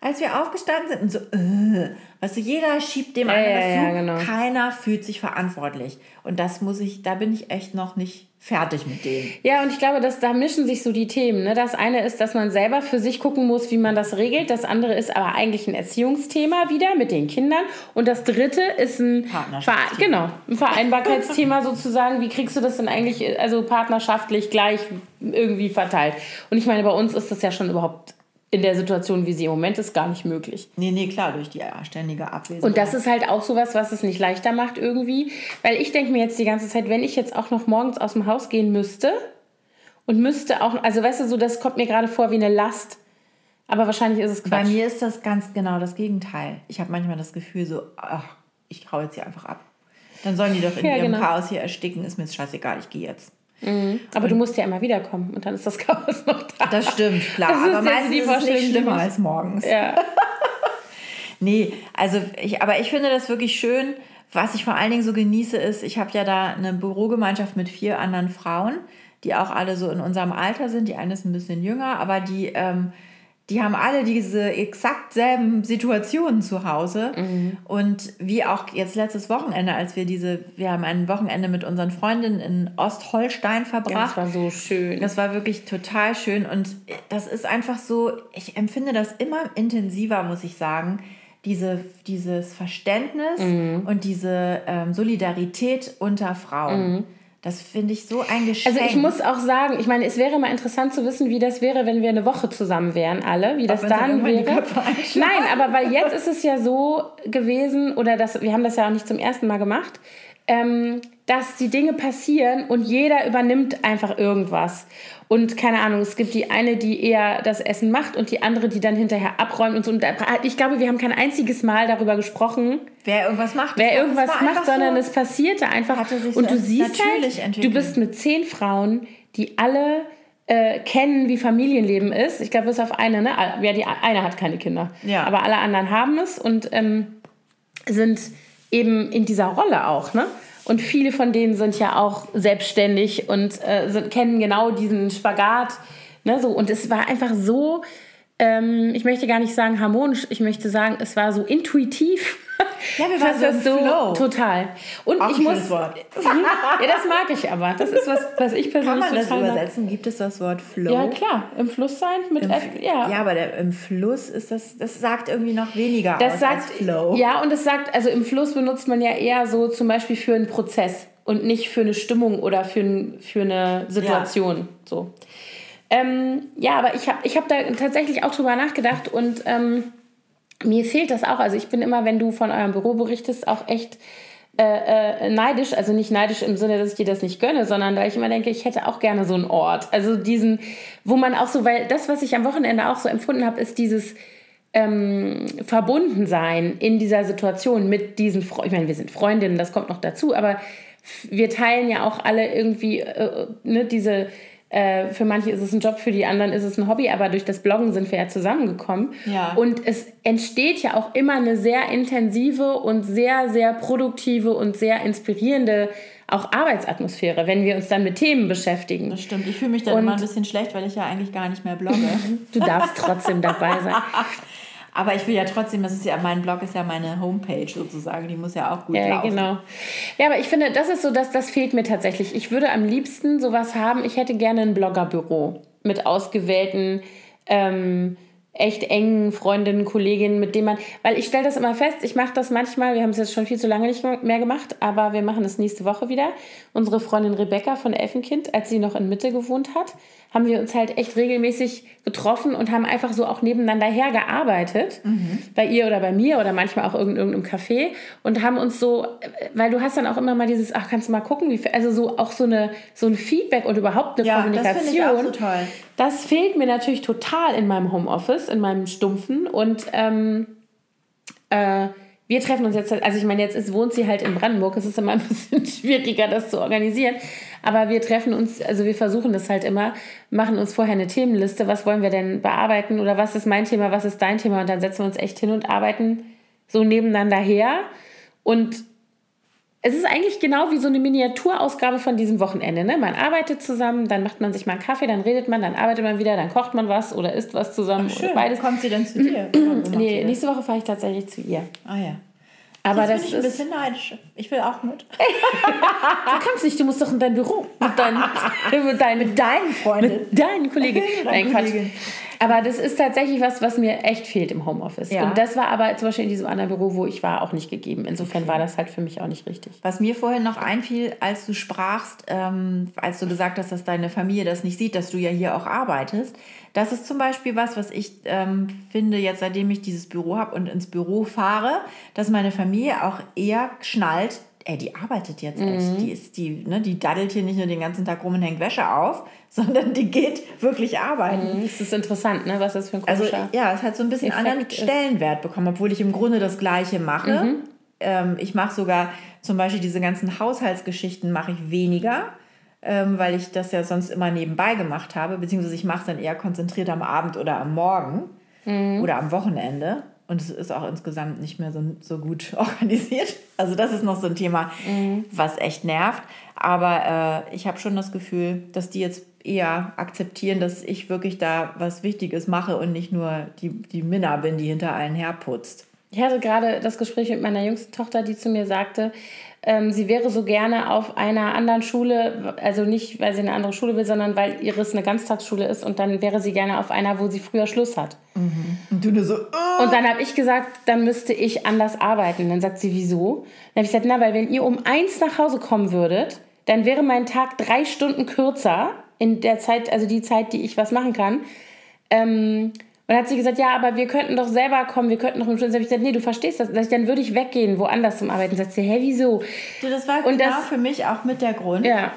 A: als wir aufgestanden sind und so, äh, weißt du, jeder schiebt dem anderen
B: ja,
A: was
B: ja,
A: zu,
B: genau.
A: keiner fühlt sich verantwortlich. Und das muss ich, da bin ich echt noch nicht fertig mit denen.
B: Ja, und ich glaube, dass da mischen sich so die Themen. Ne? Das eine ist, dass man selber für sich gucken muss, wie man das regelt. Das andere ist aber eigentlich ein Erziehungsthema wieder mit den Kindern. Und das dritte ist ein. Ver genau, ein Vereinbarkeitsthema sozusagen. Wie kriegst du das denn eigentlich also partnerschaftlich gleich irgendwie verteilt? Und ich meine, bei uns ist das ja schon überhaupt in der Situation, wie sie im Moment ist, gar nicht möglich.
A: Nee, nee, klar, durch die ständige Abwesenheit.
B: Und das ist halt auch sowas, was es nicht leichter macht irgendwie. Weil ich denke mir jetzt die ganze Zeit, wenn ich jetzt auch noch morgens aus dem Haus gehen müsste und müsste auch, also weißt du, so das kommt mir gerade vor wie eine Last. Aber wahrscheinlich ist es
A: Bei
B: Quatsch.
A: mir ist das ganz genau das Gegenteil. Ich habe manchmal das Gefühl so, ach, ich hau jetzt hier einfach ab. Dann sollen die doch in
B: Ja,
A: ihrem
B: genau.
A: Chaos hier ersticken, ist mir jetzt scheißegal, ich gehe jetzt.
B: Aber du musst ja immer wiederkommen und dann ist das Chaos noch da.
A: Das stimmt, klar.
B: Das
A: aber meistens ist es nicht schlimmer als morgens.
B: Ja.
A: Nee, also ich, aber ich finde das wirklich schön. Was ich vor allen Dingen so genieße, ist, ich habe ja da eine Bürogemeinschaft mit vier anderen Frauen, die auch alle so in unserem Alter sind. Die eine ist ein bisschen jünger, aber die, ähm, die haben alle diese exakt selben Situationen zu Hause. Und wie auch jetzt letztes Wochenende, als wir diese, wir haben ein Wochenende mit unseren Freundinnen in Ostholstein verbracht.
B: Das war so schön.
A: Das war wirklich total schön und das ist einfach so, ich empfinde das immer intensiver, muss ich sagen, diese, dieses Verständnis
B: Mhm.
A: und diese ähm, Solidarität unter Frauen. Das finde ich so ein Geschenk.
B: Also ich muss auch sagen, ich meine, es wäre mal interessant zu wissen, wie das wäre, wenn wir eine Woche zusammen wären, alle, wie das
A: dann
B: wäre. Nein, aber weil jetzt ist es ja so gewesen, oder das, wir haben das ja auch nicht zum ersten Mal gemacht, ähm, dass die Dinge passieren und jeder übernimmt einfach irgendwas. Und keine Ahnung, es gibt die eine, die eher das Essen macht und die andere, die dann hinterher abräumt und so. Und ich glaube, wir haben kein einziges Mal darüber gesprochen,
A: wer irgendwas macht,
B: wer irgendwas macht, sondern
A: so,
B: es passierte einfach.
A: Sich
B: Und
A: so
B: du siehst
A: natürlich
B: halt,
A: entwickelt.
B: du bist mit zehn Frauen, die alle äh, kennen, wie Familienleben ist. Ich glaube, bis auf eine, ne? Ja, die eine hat keine Kinder.
A: Ja.
B: Aber alle anderen haben es und ähm, sind eben in dieser Rolle auch, ne? Und viele von denen sind ja auch selbstständig und äh, sind, kennen genau diesen Spagat. Ne? So, und es war einfach so, ähm, ich möchte gar nicht sagen harmonisch, ich möchte sagen, es war so intuitiv.
A: Ja, wir waren
B: dass
A: so im
B: das
A: Flow.
B: Total. Und
A: Auch
B: ich muss.
A: Wort.
B: ja, das mag ich aber. Das ist was, was ich persönlich
A: Kann man das
B: total mag.
A: übersetzen? Gibt es das Wort Flow?
B: Ja, klar. Im Fluss sein mit F. Ja.
A: Ja, aber der, im Fluss ist das, das sagt irgendwie noch weniger
B: Das
A: aus
B: sagt,
A: als Flow.
B: ja, und es sagt, also im Fluss benutzt man ja eher so zum Beispiel für einen Prozess und nicht für eine Stimmung oder für, ein, für eine Situation. So. Ähm, ja, aber ich habe ich hab da tatsächlich auch drüber nachgedacht und ähm, mir fehlt das auch. Also ich bin immer, wenn du von eurem Büro berichtest, auch echt äh, äh, neidisch. Also nicht neidisch im Sinne, dass ich dir das nicht gönne, sondern weil ich immer denke, ich hätte auch gerne so einen Ort. Also diesen, wo man auch so, weil das, was ich am Wochenende auch so empfunden habe, ist dieses ähm, Verbundensein in dieser Situation mit diesen Freunden. Ich meine, wir sind Freundinnen, das kommt noch dazu, aber wir teilen ja auch alle irgendwie äh, ne, diese. Äh, für manche ist es ein Job, für die anderen ist es ein Hobby, aber durch das Bloggen sind wir ja zusammengekommen.
A: Ja.
B: Und es entsteht ja auch immer eine sehr intensive und sehr, sehr produktive und sehr inspirierende auch Arbeitsatmosphäre, wenn wir uns dann mit Themen beschäftigen.
A: Das stimmt. Ich fühle mich dann
B: Und-
A: immer ein bisschen schlecht, weil ich ja eigentlich gar nicht mehr blogge.
B: Du darfst trotzdem dabei sein.
A: Aber ich will ja trotzdem, das ist ja, mein Blog ist ja meine Homepage sozusagen, die muss ja auch gut
B: Ja,
A: laufen.
B: genau. Ja, aber ich finde, das ist so, dass das fehlt mir tatsächlich. Ich würde am liebsten sowas haben. Ich hätte gerne ein Bloggerbüro mit ausgewählten, ähm, echt engen Freundinnen, Kolleginnen, mit denen man, weil ich stelle das immer fest, ich mache das manchmal, wir haben es jetzt schon viel zu lange nicht mehr gemacht, aber wir machen es nächste Woche wieder. Unsere Freundin Rebecca von Elfenkind, als sie noch in Mitte gewohnt hat, haben wir uns halt echt regelmäßig getroffen und haben einfach so auch nebeneinander hergearbeitet, bei ihr oder bei mir oder manchmal auch in irgendeinem Café und haben uns so, weil du hast dann auch immer mal dieses, ach, kannst du mal gucken, wie, also so auch so eine so ein Feedback und überhaupt eine
A: Ja, das
B: Kommunikation.
A: finde ich auch so toll.
B: Das fehlt mir natürlich total in meinem Homeoffice, in meinem Stumpfen. Und ähm, äh, wir treffen uns jetzt, also ich meine, jetzt ist, wohnt sie halt in Brandenburg. Es ist immer ein bisschen schwieriger, das zu organisieren. Aber wir treffen uns, also wir versuchen das halt immer, machen uns vorher eine Themenliste. Was wollen wir denn bearbeiten? Oder was ist mein Thema? Was ist dein Thema? Und dann setzen wir uns echt hin und arbeiten so nebeneinander her. Und es ist eigentlich genau wie so eine Miniaturausgabe von diesem Wochenende. Ne? Man arbeitet zusammen, dann macht man sich mal einen Kaffee, dann redet man, dann arbeitet man wieder, dann kocht man was oder isst was zusammen.
A: Ach, schön.
B: Beides.
A: Kommt sie dann zu dir?
B: nee, nächste Woche fahre ich tatsächlich zu ihr.
A: Ah ja.
B: Aber
A: Jetzt
B: das
A: bin ich ein bisschen neidisch. Ich will auch mit.
B: Du kannst nicht, du musst doch in dein Büro mit deinen, mit deinen,
A: Mit deinen Freunden.
B: mit deinen Kollegen. Nein, Quatsch. Aber das ist tatsächlich was, was mir echt fehlt im Homeoffice.
A: Ja.
B: Und das war aber zum Beispiel in diesem anderen Büro, wo ich war, auch nicht gegeben. Insofern war das halt für mich auch nicht richtig.
A: Was mir vorhin noch einfiel, als du sprachst, ähm, als du gesagt hast, dass deine Familie das nicht sieht, dass du ja hier auch arbeitest, das ist zum Beispiel was, was ich ähm, finde, jetzt seitdem ich dieses Büro habe und ins Büro fahre, dass meine Familie auch eher schnallt, ey, die arbeitet jetzt echt. Die, ist, die, ne, die daddelt hier nicht nur den ganzen Tag rum und hängt Wäsche auf, sondern die geht wirklich arbeiten.
B: Es ist interessant, ne? was das für ein
A: Also ja, es hat so ein bisschen
B: Effekt
A: anderen. Stellenwert bekommen, obwohl ich im Grunde das Gleiche mache. Ähm, ich mache sogar zum Beispiel diese ganzen Haushaltsgeschichten mache ich weniger, ähm, weil ich das ja sonst immer nebenbei gemacht habe, beziehungsweise ich mache es dann eher konzentriert am Abend oder am Morgen oder am Wochenende. Und es ist auch insgesamt nicht mehr so, so gut organisiert. Also das ist noch so ein Thema, was echt nervt. Aber äh, ich habe schon das Gefühl, dass die jetzt eher akzeptieren, dass ich wirklich da was Wichtiges mache und nicht nur die, die Minna bin, die hinter allen herputzt.
B: Ich hatte gerade das Gespräch mit meiner jüngsten Tochter, die zu mir sagte, ähm, sie wäre so gerne auf einer anderen Schule, also nicht, weil sie eine andere Schule will, sondern weil ihres eine Ganztagsschule ist und dann wäre sie gerne auf einer, wo sie früher Schluss hat.
A: Und du nur so, oh.
B: Und dann habe ich gesagt, dann müsste ich anders arbeiten. Dann sagt sie, wieso? Dann habe ich gesagt, na, weil wenn ihr um eins nach Hause kommen würdet, dann wäre mein Tag drei Stunden kürzer in der Zeit, also die Zeit, die ich was machen kann. Ähm, und dann hat sie gesagt, ja, aber wir könnten doch selber kommen, wir könnten doch im Schluss. Dann habe ich gesagt, nee, du verstehst das. Dann würde ich weggehen, woanders zum Arbeiten. Sagt sie, hä, wieso?
A: du, das war
B: Und
A: genau
B: das-
A: für mich auch mit der Grund.
B: Ja.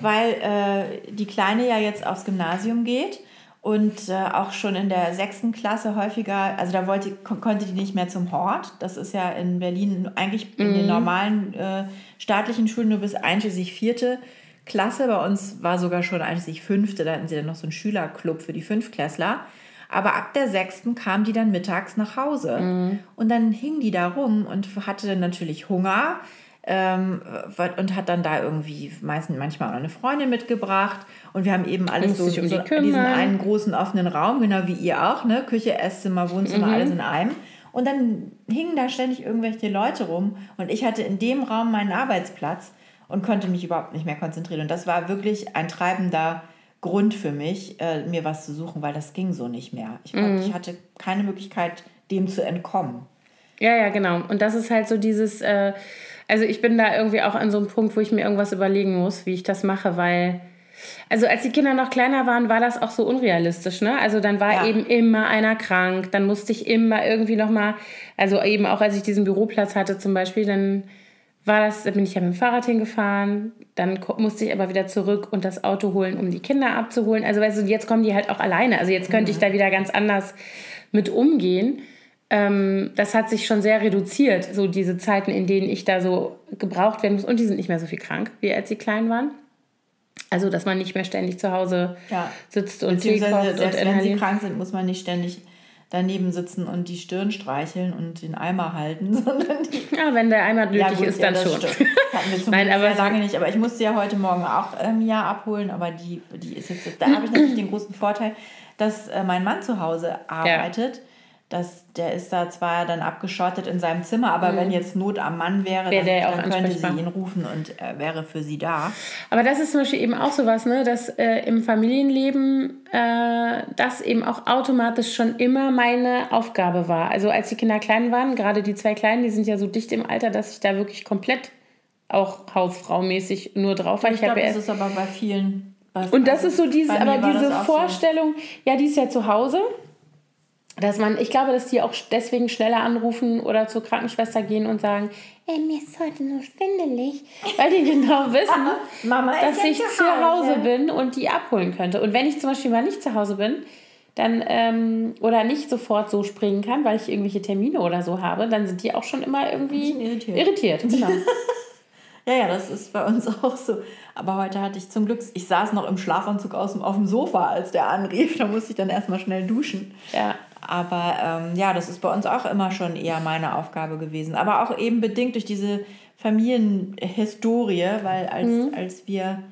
A: weil äh, die Kleine ja jetzt aufs Gymnasium geht und äh, auch schon in der sechsten Klasse häufiger, also da wollte, kon konnte die nicht mehr zum Hort. Das ist ja in Berlin eigentlich in den normalen äh, staatlichen Schulen nur bis einschließlich vierte Klasse. Bei uns war sogar schon einschließlich fünfte, da hatten sie dann noch so einen Schülerclub für die Fünftklässler. Aber ab der sechsten kam die dann mittags nach Hause. Und dann hing die da rum und hatte dann natürlich Hunger ähm, und hat dann da irgendwie meistens manchmal auch eine Freundin mitgebracht. Und wir haben eben alles so,
B: um
A: so diesen einen großen offenen Raum, genau wie ihr auch, ne? Küche, Esszimmer, Wohnzimmer,
B: Mhm.
A: alles in einem. Und dann hingen da ständig irgendwelche Leute rum und ich hatte in dem Raum meinen Arbeitsplatz und konnte mich überhaupt nicht mehr konzentrieren. Und das war wirklich ein treibender Grund für mich, äh, mir was zu suchen, weil das ging so nicht mehr. Ich,
B: Mhm.
A: ich hatte keine Möglichkeit, dem zu entkommen.
B: Ja, ja, genau. Und das ist halt so dieses, äh, also ich bin da irgendwie auch an so einem Punkt, wo ich mir irgendwas überlegen muss, wie ich das mache, weil, also als die Kinder noch kleiner waren, war das auch so unrealistisch, ne? Also dann war
A: Ja.
B: eben immer einer krank, dann musste ich immer irgendwie nochmal, also eben auch als ich diesen Büroplatz hatte zum Beispiel, dann war das, da bin ich ja mit dem Fahrrad hingefahren, dann musste ich aber wieder zurück und das Auto holen, um die Kinder abzuholen. Also weißt du, jetzt kommen die halt auch alleine. Also jetzt könnte ich da wieder ganz anders mit umgehen. Ähm, das hat sich schon sehr reduziert, so diese Zeiten, in denen ich da so gebraucht werden muss. Und die sind nicht mehr so viel krank, wie als sie klein waren. Also, dass man nicht mehr ständig zu Hause
A: Ja.
B: sitzt und Tee kocht und
A: selbst wenn sie krank sind, muss man nicht ständig daneben sitzen und die Stirn streicheln und den Eimer halten, sondern die
B: Ja, wenn der einmal nötig
A: gut,
B: ist, dann
A: das
B: schon.
A: Stimmt. Das hatten wir zum
B: Nein, aber
A: lange nicht. Aber ich musste ja heute Morgen auch ähm, ja abholen, aber die, die ist jetzt. Da habe ich natürlich den großen Vorteil, dass äh, mein Mann zu Hause arbeitet. Das, der ist da zwar dann abgeschottet in seinem Zimmer, aber wenn jetzt Not am Mann wäre,
B: Mhm. Wäre
A: dann, dann könnte sie ihn rufen und er wäre für sie da.
B: Aber das ist zum Beispiel eben auch sowas, ne, dass äh, im Familienleben äh, das eben auch automatisch schon immer meine Aufgabe war. Also als die Kinder klein waren, gerade die zwei Kleinen, die sind ja so dicht im Alter, dass ich da wirklich komplett auch hausfraumäßig nur drauf war.
A: Ich glaube,
B: habe
A: das ist aber bei vielen.
B: Und das
A: also
B: ist so dieses, aber diese
A: auch so.
B: Vorstellung, ja, die ist ja zu Hause. Dass man, ich glaube, dass die auch deswegen schneller anrufen oder zur Krankenschwester gehen und sagen, ey, mir ist heute nur schwindelig, weil die genau wissen,
A: Mama
B: dass ich
A: zu
B: Hause bin und die abholen könnte. Und wenn ich zum Beispiel mal nicht zu Hause bin, dann ähm, oder nicht sofort so springen kann, weil ich irgendwelche Termine oder so habe, dann sind die auch schon immer irgendwie
A: irritiert.
B: irritiert. Genau.
A: Ja, ja, das ist bei uns auch so. Aber heute hatte ich zum Glück, ich saß noch im Schlafanzug aus auf dem Sofa, als der anrief. Da musste ich dann erstmal schnell duschen.
B: ja.
A: Aber ähm, ja, das ist bei uns auch immer schon eher meine Aufgabe gewesen. Aber auch eben bedingt durch diese Familienhistorie, weil als, mhm. als wir,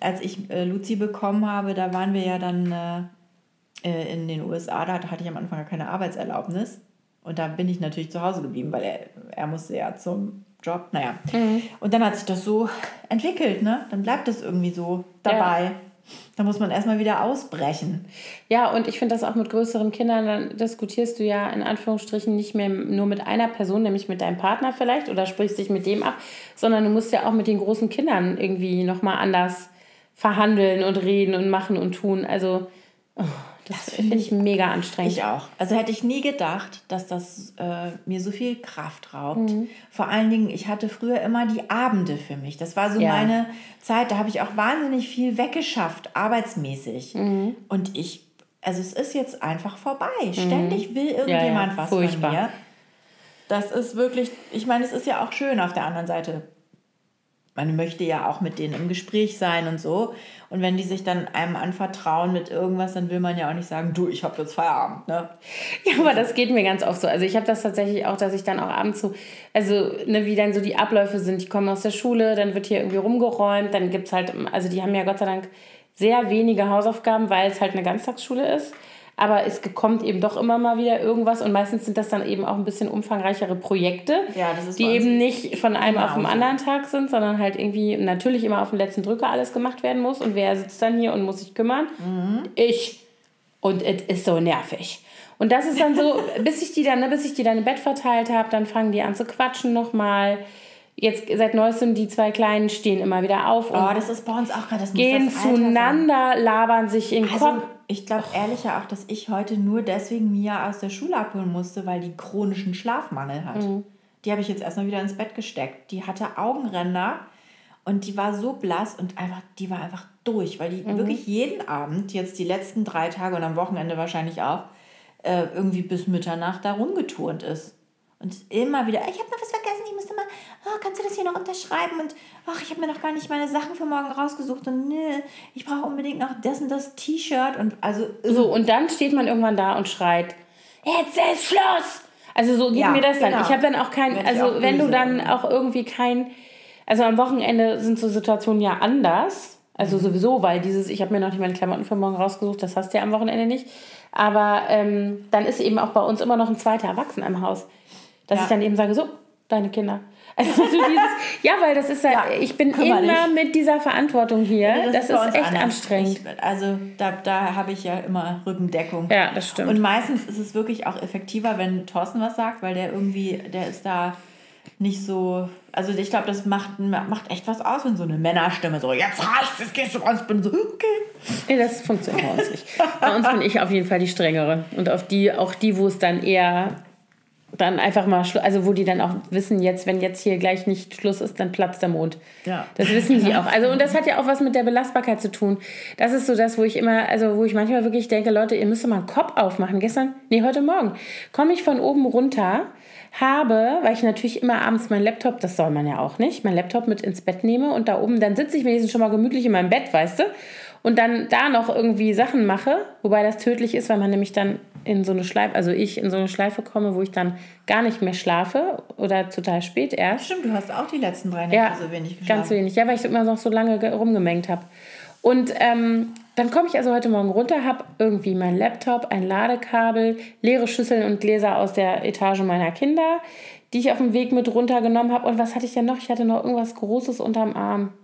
A: als ich äh, Luzi bekommen habe, da waren wir ja dann äh, äh in den USA, da hatte ich am Anfang keine Arbeitserlaubnis. Und da bin ich natürlich zu Hause geblieben, weil er, er musste ja zum Job. Naja. Mhm. Und dann hat sich das so entwickelt, ne? Dann bleibt es irgendwie so dabei. Ja. Da muss man erstmal wieder ausbrechen.
B: Ja, und ich finde das auch mit größeren Kindern, dann diskutierst du ja in Anführungsstrichen nicht mehr nur mit einer Person, nämlich mit deinem Partner vielleicht oder sprichst dich mit dem ab, sondern du musst ja auch mit den großen Kindern irgendwie nochmal anders verhandeln und reden und machen und tun. Also. Oh. Das, das finde ich mega anstrengend.
A: Ich auch. Also hätte ich nie gedacht, dass das äh, mir so viel Kraft raubt. Mhm. Vor allen Dingen, ich hatte früher immer die Abende für mich. Das war so ja. meine Zeit. Da habe ich auch wahnsinnig viel weggeschafft, arbeitsmäßig. Mhm. Und ich, also es ist jetzt einfach vorbei. Mhm. Ständig will irgendjemand ja, ja. was Furchtbar. von mir. Das ist wirklich, ich meine, es ist ja auch schön auf der anderen Seite man möchte ja auch mit denen im Gespräch sein und so. Und wenn die sich dann einem anvertrauen mit irgendwas, dann will man ja auch nicht sagen, du, ich habe jetzt Feierabend. Ne?
B: Ja, aber das geht mir ganz oft so. Also ich habe das tatsächlich auch, dass ich dann auch abends so, also ne, wie dann so die Abläufe sind. Ich komme aus der Schule, dann wird hier irgendwie rumgeräumt, dann gibt es halt, also die haben ja Gott sei Dank sehr wenige Hausaufgaben, weil es halt eine Ganztagsschule ist aber es kommt eben doch immer mal wieder irgendwas und meistens sind das dann eben auch ein bisschen umfangreichere Projekte, ja, die eben nicht von einem genau auf den anderen Tag sind, sondern halt irgendwie natürlich immer auf den letzten Drücker alles gemacht werden muss und wer sitzt dann hier und muss sich kümmern? Mhm. Ich. Und es ist so nervig. Und das ist dann so, bis ich die dann, ne, bis ich die dann im Bett verteilt habe, dann fangen die an zu quatschen nochmal. Jetzt seit neuestem, die zwei Kleinen stehen immer wieder auf und
A: oh, das ist bei uns auch gerade,
B: gehen zueinander, labern sich in den also, Kopf
A: ich glaube ehrlich ja auch, dass ich heute nur deswegen Mia aus der Schule abholen musste, weil die chronischen Schlafmangel hat. Mhm. Die habe ich jetzt erstmal wieder ins Bett gesteckt. Die hatte Augenränder und die war so blass und einfach, die war einfach durch, weil die mhm. wirklich jeden Abend, jetzt die letzten drei Tage und am Wochenende wahrscheinlich auch, äh, irgendwie bis Mitternacht da rumgeturnt ist. Und immer wieder, ich habe noch was mal, oh, kannst du das hier noch unterschreiben? Und ach, ich habe mir noch gar nicht meine Sachen für morgen rausgesucht und nö, ich brauche unbedingt noch das und das T-Shirt und also.
B: So, und dann steht man irgendwann da und schreit, jetzt ist Schluss! Also so geht ja, mir das dann. Genau. Ich habe dann auch kein, wenn also wenn du dann auch irgendwie kein, also am Wochenende sind so Situationen ja anders. Also mhm. sowieso, weil dieses, ich habe mir noch nicht meine Klamotten für morgen rausgesucht, das hast du ja am Wochenende nicht. Aber ähm, dann ist eben auch bei uns immer noch ein zweiter Erwachsener im Haus. Dass ja. ich dann eben sage, so, deine Kinder. Also dieses, ja, weil das ist ja, ja ich bin immer mit dieser Verantwortung hier. Ja, das, das, ist, ist echt anders. anstrengend.
A: Ich, also da, da habe ich ja immer Rückendeckung.
B: Ja, das stimmt.
A: Und meistens ist es wirklich auch effektiver, wenn Thorsten was sagt, weil der irgendwie, der ist da nicht so. Also ich glaube, das macht, macht echt was aus, wenn so eine Männerstimme so, jetzt reicht's, jetzt gehst du raus, bin so, okay.
B: Nee, das funktioniert bei uns nicht. Bei uns bin ich auf jeden Fall die strengere. Und auf die, auch die, wo es dann eher dann einfach mal, also wo die dann auch wissen, jetzt, wenn jetzt hier gleich nicht Schluss ist, dann platzt der Mond. Ja. Das wissen die auch. Also, und das hat ja auch was mit der Belastbarkeit zu tun. Das ist so das, wo ich immer, also wo ich manchmal wirklich denke, Leute, ihr müsst mal einen Kopf aufmachen. Gestern, nee, heute Morgen, komme ich von oben runter, habe, weil ich natürlich immer abends meinen Laptop, das soll man ja auch nicht, meinen Laptop mit ins Bett nehme und da oben, dann sitze ich wenigstens schon mal gemütlich in meinem Bett, weißt du? Und dann da noch irgendwie Sachen mache, wobei das tödlich ist, weil man nämlich dann in so eine Schleife, also ich in so eine Schleife komme, wo ich dann gar nicht mehr schlafe oder total spät erst.
A: Stimmt, du hast auch die letzten drei Nächte ja, so wenig
B: geschlafen. Ganz wenig, ja, weil ich immer noch so lange rumgemengt habe. Und ähm, dann komme ich also heute Morgen runter, habe irgendwie meinen Laptop, ein Ladekabel, leere Schüsseln und Gläser aus der Etage meiner Kinder, die ich auf dem Weg mit runtergenommen habe. Und was hatte ich denn noch? Ich hatte noch irgendwas Großes unterm Arm.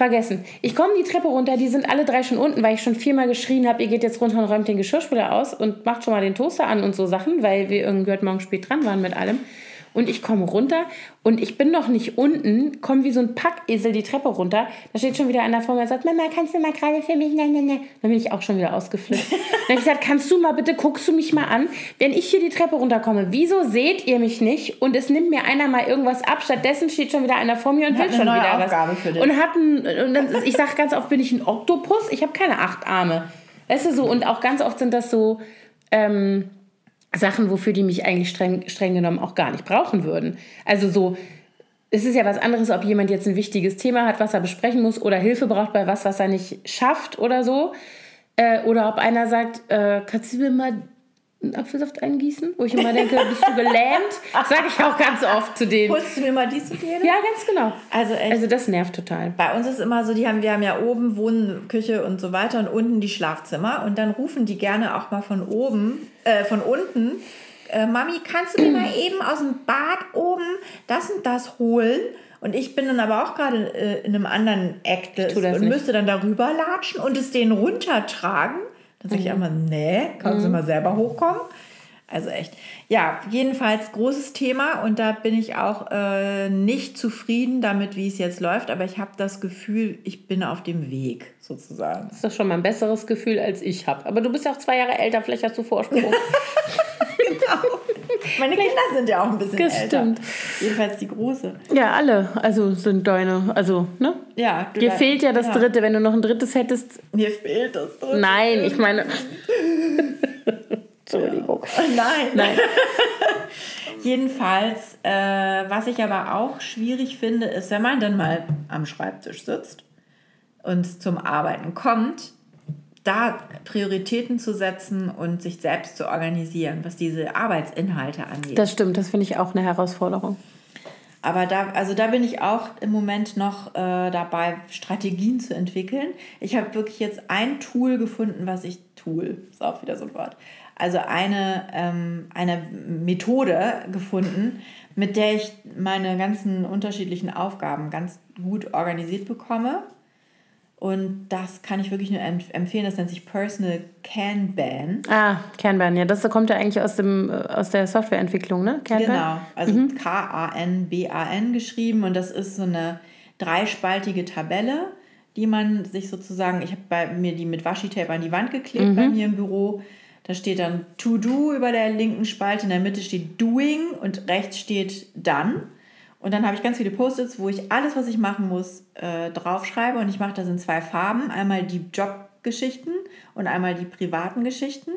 B: Vergessen. Ich komme die Treppe runter, die sind alle drei schon unten, weil ich schon viermal geschrien habe, ihr geht jetzt runter und räumt den Geschirrspüler aus und macht schon mal den Toaster an und so Sachen, weil wir irgendwie heute Morgen spät dran waren mit allem. Und ich komme runter und ich bin noch nicht unten, komme wie so ein Packesel die Treppe runter. Da steht schon wieder einer vor mir und sagt, Mama, kannst du mal gerade für mich? Nein, nein, nein. Dann bin ich auch schon wieder ausgeflippt. Dann habe ich gesagt, kannst du mal bitte, guckst du mich mal an? Wenn ich hier die Treppe runterkomme, wieso seht ihr mich nicht? Und es nimmt mir einer mal irgendwas ab. Stattdessen steht schon wieder einer vor mir und will schon wieder Aufgabe was. Für dich. Und hat ein, und dann, ich sage ganz oft, bin ich ein Oktopus? Ich habe keine acht Arme. Weißt du so? Und auch ganz oft sind das so... Ähm, Sachen, wofür die mich eigentlich streng, streng genommen auch gar nicht brauchen würden. Also so, es ist ja was anderes, ob jemand jetzt ein wichtiges Thema hat, was er besprechen muss oder Hilfe braucht bei was, was er nicht schafft oder so. Äh, oder ob einer sagt, äh, kannst du mir mal einen Apfelsaft eingießen, wo ich immer denke, bist du gelähmt? Sage ich auch ganz oft zu denen.
A: Holst du mir mal die zu dir?
B: Ja, ganz genau.
A: Also echt.
B: Also das nervt total.
A: Bei uns ist immer so, die haben, wir haben ja oben Wohnen, Küche und so weiter und unten die Schlafzimmer und dann rufen die gerne auch mal von oben, äh, von unten, äh, Mami, kannst du mir mal eben aus dem Bad oben das und das holen? Und ich bin dann aber auch gerade äh, in einem anderen Act und
B: nicht.
A: müsste dann darüber latschen und es denen runtertragen. Dann sage ich
B: Mhm.
A: immer, nee, kannst du mal selber hochkommen. Also echt. Ja, jedenfalls großes Thema und da bin ich auch äh, nicht zufrieden damit, wie es jetzt läuft, aber ich habe das Gefühl, ich bin auf dem Weg sozusagen.
B: Das ist doch schon mal ein besseres Gefühl, als ich habe. Aber du bist ja auch zwei Jahre älter, vielleicht hast du Vorsprung.
A: Meine Kinder sind ja auch ein bisschen
B: Das
A: älter.
B: stimmt.
A: Jedenfalls die große.
B: ja, alle. Also sind deine. Also, ne?
A: Ja,
B: Dir fehlt ja das dritte. Wenn du noch ein drittes hättest.
A: Mir fehlt das dritte.
B: Nein, ich meine. Entschuldigung.
A: Nein.
B: Nein.
A: Jedenfalls, äh, was ich aber auch schwierig finde, ist, wenn man dann mal am Schreibtisch sitzt und zum Arbeiten kommt, da Prioritäten zu setzen und sich selbst zu organisieren, was diese Arbeitsinhalte angeht.
B: Das stimmt, das finde ich auch eine Herausforderung.
A: Aber da, also da bin ich auch im Moment noch äh, dabei, Strategien zu entwickeln. Ich habe wirklich jetzt ein Tool gefunden, was ich Tool, ist auch wieder so ein Wort. Also eine, ähm, eine Methode gefunden, mit der ich meine ganzen unterschiedlichen Aufgaben ganz gut organisiert bekomme. Und das kann ich wirklich nur empf empfehlen. Das nennt sich Personal Kanban.
B: Ah, Kanban, ja, das kommt ja eigentlich aus, dem, aus der Softwareentwicklung, ne? Kanban?
A: Genau, also K-A-N-B-A-N geschrieben und das ist so eine dreispaltige Tabelle, die man sich sozusagen, ich habe bei mir die mit Washi-Tape an die Wand geklebt bei mir im Büro. Da steht dann To Do über der linken Spalte, in der Mitte steht Doing und rechts steht Done. Und dann habe ich ganz viele Post-its, wo ich alles, was ich machen muss, äh, draufschreibe. Und ich mache das in zwei Farben. Einmal die Jobgeschichten und einmal die privaten Geschichten.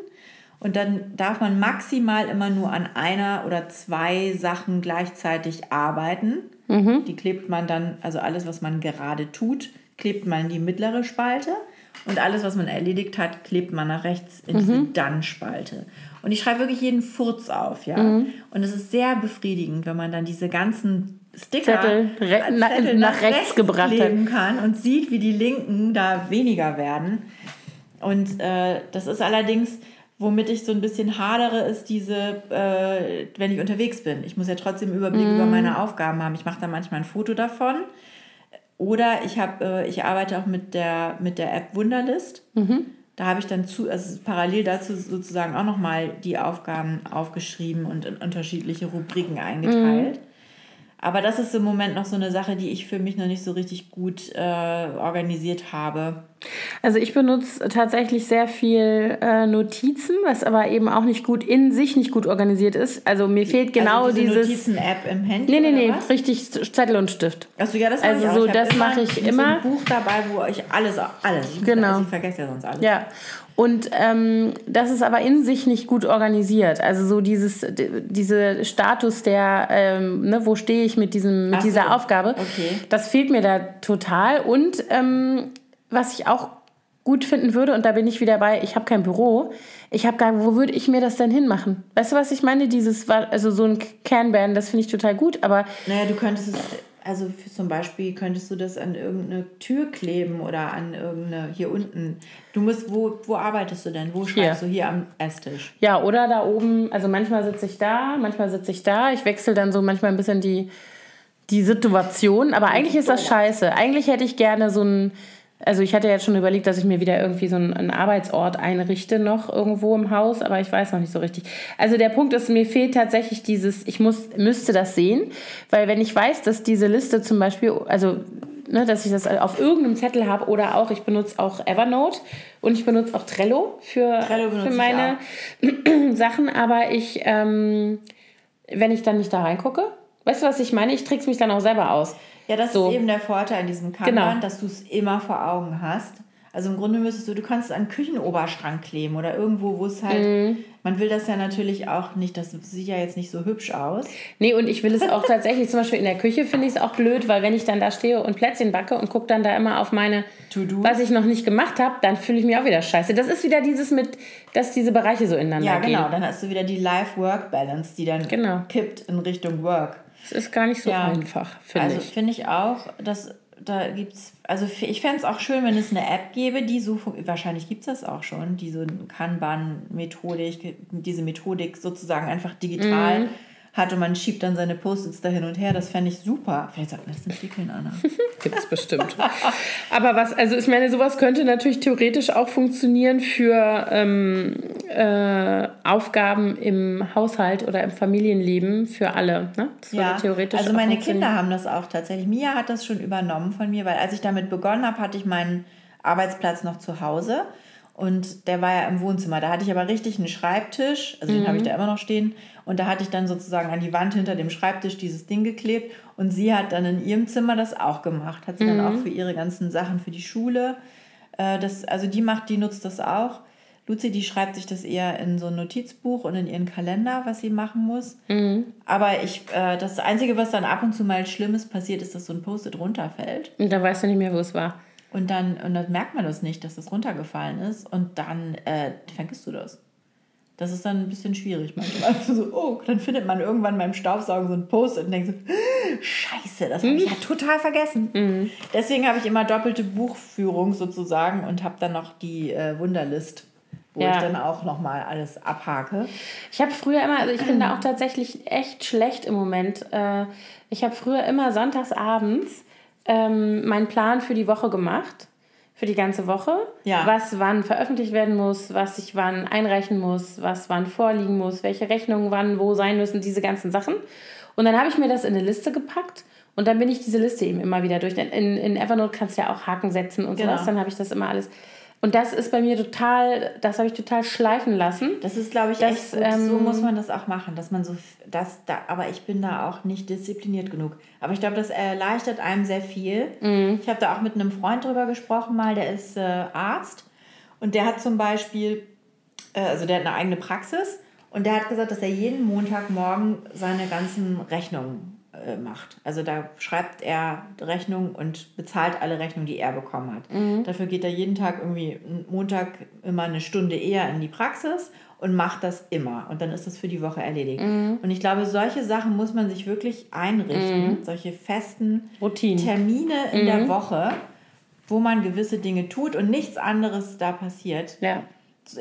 A: Und dann darf man maximal immer nur an einer oder zwei Sachen gleichzeitig arbeiten. Die klebt man dann, also alles, was man gerade tut, klebt man in die mittlere Spalte. Und alles, was man erledigt hat, klebt man nach rechts in diese Dann-Spalte. Und ich schreibe wirklich jeden Furz auf, ja. Und es ist sehr befriedigend, wenn man dann diese ganzen Sticker
B: Zettel re-
A: Zettel
B: nach rechts gebracht hat.
A: kann und sieht, wie die Linken da weniger werden. Und äh, das ist allerdings, womit ich so ein bisschen hadere, ist diese, äh, wenn ich unterwegs bin. Ich muss ja trotzdem Überblick
B: Mhm.
A: über meine Aufgaben haben. Ich mache da manchmal ein Foto davon. Oder ich, hab, äh, ich arbeite auch mit der, mit der App Wunderlist.
B: Mhm.
A: Da habe ich dann zu, also parallel dazu sozusagen auch nochmal die Aufgaben aufgeschrieben und in unterschiedliche Rubriken eingeteilt. Aber das ist im Moment noch so eine Sache, die ich für mich noch nicht so richtig gut äh, organisiert habe.
B: Also ich benutze tatsächlich sehr viel äh, Notizen, was aber eben auch nicht gut in sich nicht gut organisiert ist. Also mir fehlt genau
A: also diese
B: dieses.
A: Notizen-App im Handy.
B: Nee, nee, nee, richtig Zettel und Stift.
A: Achso, ja, das mach
B: Also
A: ich auch.
B: so,
A: Ich
B: das mache ich
A: so
B: immer.
A: ein Buch dabei, wo ich alles, alles. Ich,
B: Genau.
A: Also ich vergesse ja sonst alles.
B: Ja. Und ähm, das ist aber in sich nicht gut organisiert. Also so dieses, diese Status der, ähm, ne, wo stehe ich mit, diesem, mit
A: Ach so.
B: dieser Aufgabe,
A: Okay.
B: das fehlt mir da total. Und ähm, was ich auch gut finden würde, und da bin ich wieder bei, ich habe kein Büro, ich habe gar, wo würde ich mir das denn hinmachen? Weißt du, was ich meine? Dieses, also so ein Canban, das finde ich total gut, aber
A: Naja, du könntest es, also zum Beispiel könntest du das an irgendeine Tür kleben oder an irgendeine, hier unten. Du musst, wo, wo arbeitest du denn? Wo schreibst
B: Hier.
A: du? Hier am Esstisch.
B: Ja, oder da oben, also manchmal sitze ich da, manchmal sitze ich da. Ich wechsle dann so manchmal ein bisschen die, die Situation, aber eigentlich ist das scheiße. Eigentlich hätte ich gerne so ein, also ich hatte jetzt schon überlegt, dass ich mir wieder irgendwie so einen, einen Arbeitsort einrichte noch irgendwo im Haus, aber ich weiß noch nicht so richtig. Also der Punkt ist, mir fehlt tatsächlich dieses, ich muss, müsste das sehen, weil wenn ich weiß, dass diese Liste zum Beispiel, also ne, dass ich das auf irgendeinem Zettel habe oder auch, ich benutze auch Evernote und ich benutze auch Trello für,
A: Trello
B: für meine Sachen, aber ich, ähm, wenn ich dann nicht da reingucke, weißt du, was ich meine? Ich trick's mich dann auch selber aus.
A: Ja, das
B: So.
A: ist eben der Vorteil in diesem Kanban,
B: Genau.
A: dass du es immer vor Augen hast. Also im Grunde müsstest du, du kannst es an Küchenoberschrank kleben oder irgendwo, wo es halt, mhm. man will das ja natürlich auch nicht, das sieht ja jetzt nicht so hübsch aus.
B: Nee, und ich will es auch tatsächlich, zum Beispiel in der Küche finde ich es auch blöd, weil wenn ich dann da stehe und Plätzchen backe und gucke dann da immer auf meine, was ich noch nicht gemacht habe, dann fühle ich mich auch wieder scheiße. Das ist wieder dieses mit, dass diese Bereiche so ineinander
A: gehen. Ja, genau, dann hast du wieder die Life-Work-Balance, die dann genau. kippt in Richtung Work.
B: Es ist gar nicht so ja. einfach,
A: finde also, ich. Also finde ich auch, dass da gibt's, also ich fände es auch schön, wenn es eine App gäbe, die so, wahrscheinlich gibt es das auch schon, die so Kanban-Methodik, diese Methodik sozusagen einfach digital mm hat und man schiebt dann seine Post-its da hin und her. Das fände ich super. Vielleicht sollten wir das entwickeln, Anna.
B: Gibt es bestimmt. Aber was, also ich meine, sowas könnte natürlich theoretisch auch funktionieren für ähm, äh, Aufgaben im Haushalt oder im Familienleben für alle. Ne?
A: Das ja, theoretisch also meine Kinder haben das auch tatsächlich. Mia hat das schon übernommen von mir, weil als ich damit begonnen habe, hatte ich meinen Arbeitsplatz noch zu Hause. Und der war ja im Wohnzimmer. Da hatte ich aber richtig einen Schreibtisch, also mhm. den habe ich da immer noch stehen. Und da hatte ich dann sozusagen an die Wand hinter dem Schreibtisch dieses Ding geklebt. Und sie hat dann in ihrem Zimmer das auch gemacht. Hat sie mhm. dann auch für ihre ganzen Sachen für die Schule. Äh, das, also die macht, die nutzt das auch. Luzi, die schreibt sich das eher in so ein Notizbuch und in ihren Kalender, was sie machen muss. Mhm. Aber ich, äh, das Einzige, was dann ab und zu mal Schlimmes passiert, ist, dass so ein Post-it runterfällt.
B: Und da weißt du nicht mehr, wo es war.
A: Und dann, und dann merkt man das nicht, dass das runtergefallen ist. Und dann äh, vergisst du das. Das ist dann ein bisschen schwierig manchmal. so, oh, dann findet man irgendwann beim Staubsaugen so ein Post und denkt so, Scheiße, das habe ich ja total vergessen. Mhm. Deswegen habe ich immer doppelte Buchführung sozusagen und habe dann noch die äh, Wunderlist, wo ja. ich dann auch nochmal alles abhake.
B: Ich habe früher immer, also ich bin da auch tatsächlich echt schlecht im Moment. Äh, ich habe früher immer sonntags abends ähm, meinen Plan für die Woche gemacht, für die ganze Woche. Ja. Was wann veröffentlicht werden muss, was ich wann einreichen muss, was wann vorliegen muss, welche Rechnungen wann wo sein müssen, diese ganzen Sachen. Und dann habe ich mir das in eine Liste gepackt und dann bin ich diese Liste eben immer wieder durch. In, in Evernote kannst du ja auch Haken setzen und genau. sowas. Dann habe ich das immer alles und das ist bei mir total, das habe ich total schleifen lassen.
A: Das ist, glaube ich, das, echt ähm, so muss man das auch machen, dass man so, das, da, aber ich bin da auch nicht diszipliniert genug. Aber ich glaube, das erleichtert einem sehr viel. Mhm. Ich habe da auch mit einem Freund drüber gesprochen mal, der ist äh, Arzt und der hat zum Beispiel, äh, also der hat eine eigene Praxis und der hat gesagt, dass er jeden Montagmorgen seine ganzen Rechnungen macht. Also da schreibt er Rechnungen und bezahlt alle Rechnungen, die er bekommen hat. Mhm. Dafür geht er jeden Tag irgendwie Montag immer eine Stunde eher in die Praxis und macht das immer. Und dann ist das für die Woche erledigt. Mhm. Und ich glaube, solche Sachen muss man sich wirklich einrichten, mhm. solche festen Routinen. Termine in der mhm. Woche, wo man gewisse Dinge tut und nichts anderes da passiert. Ja.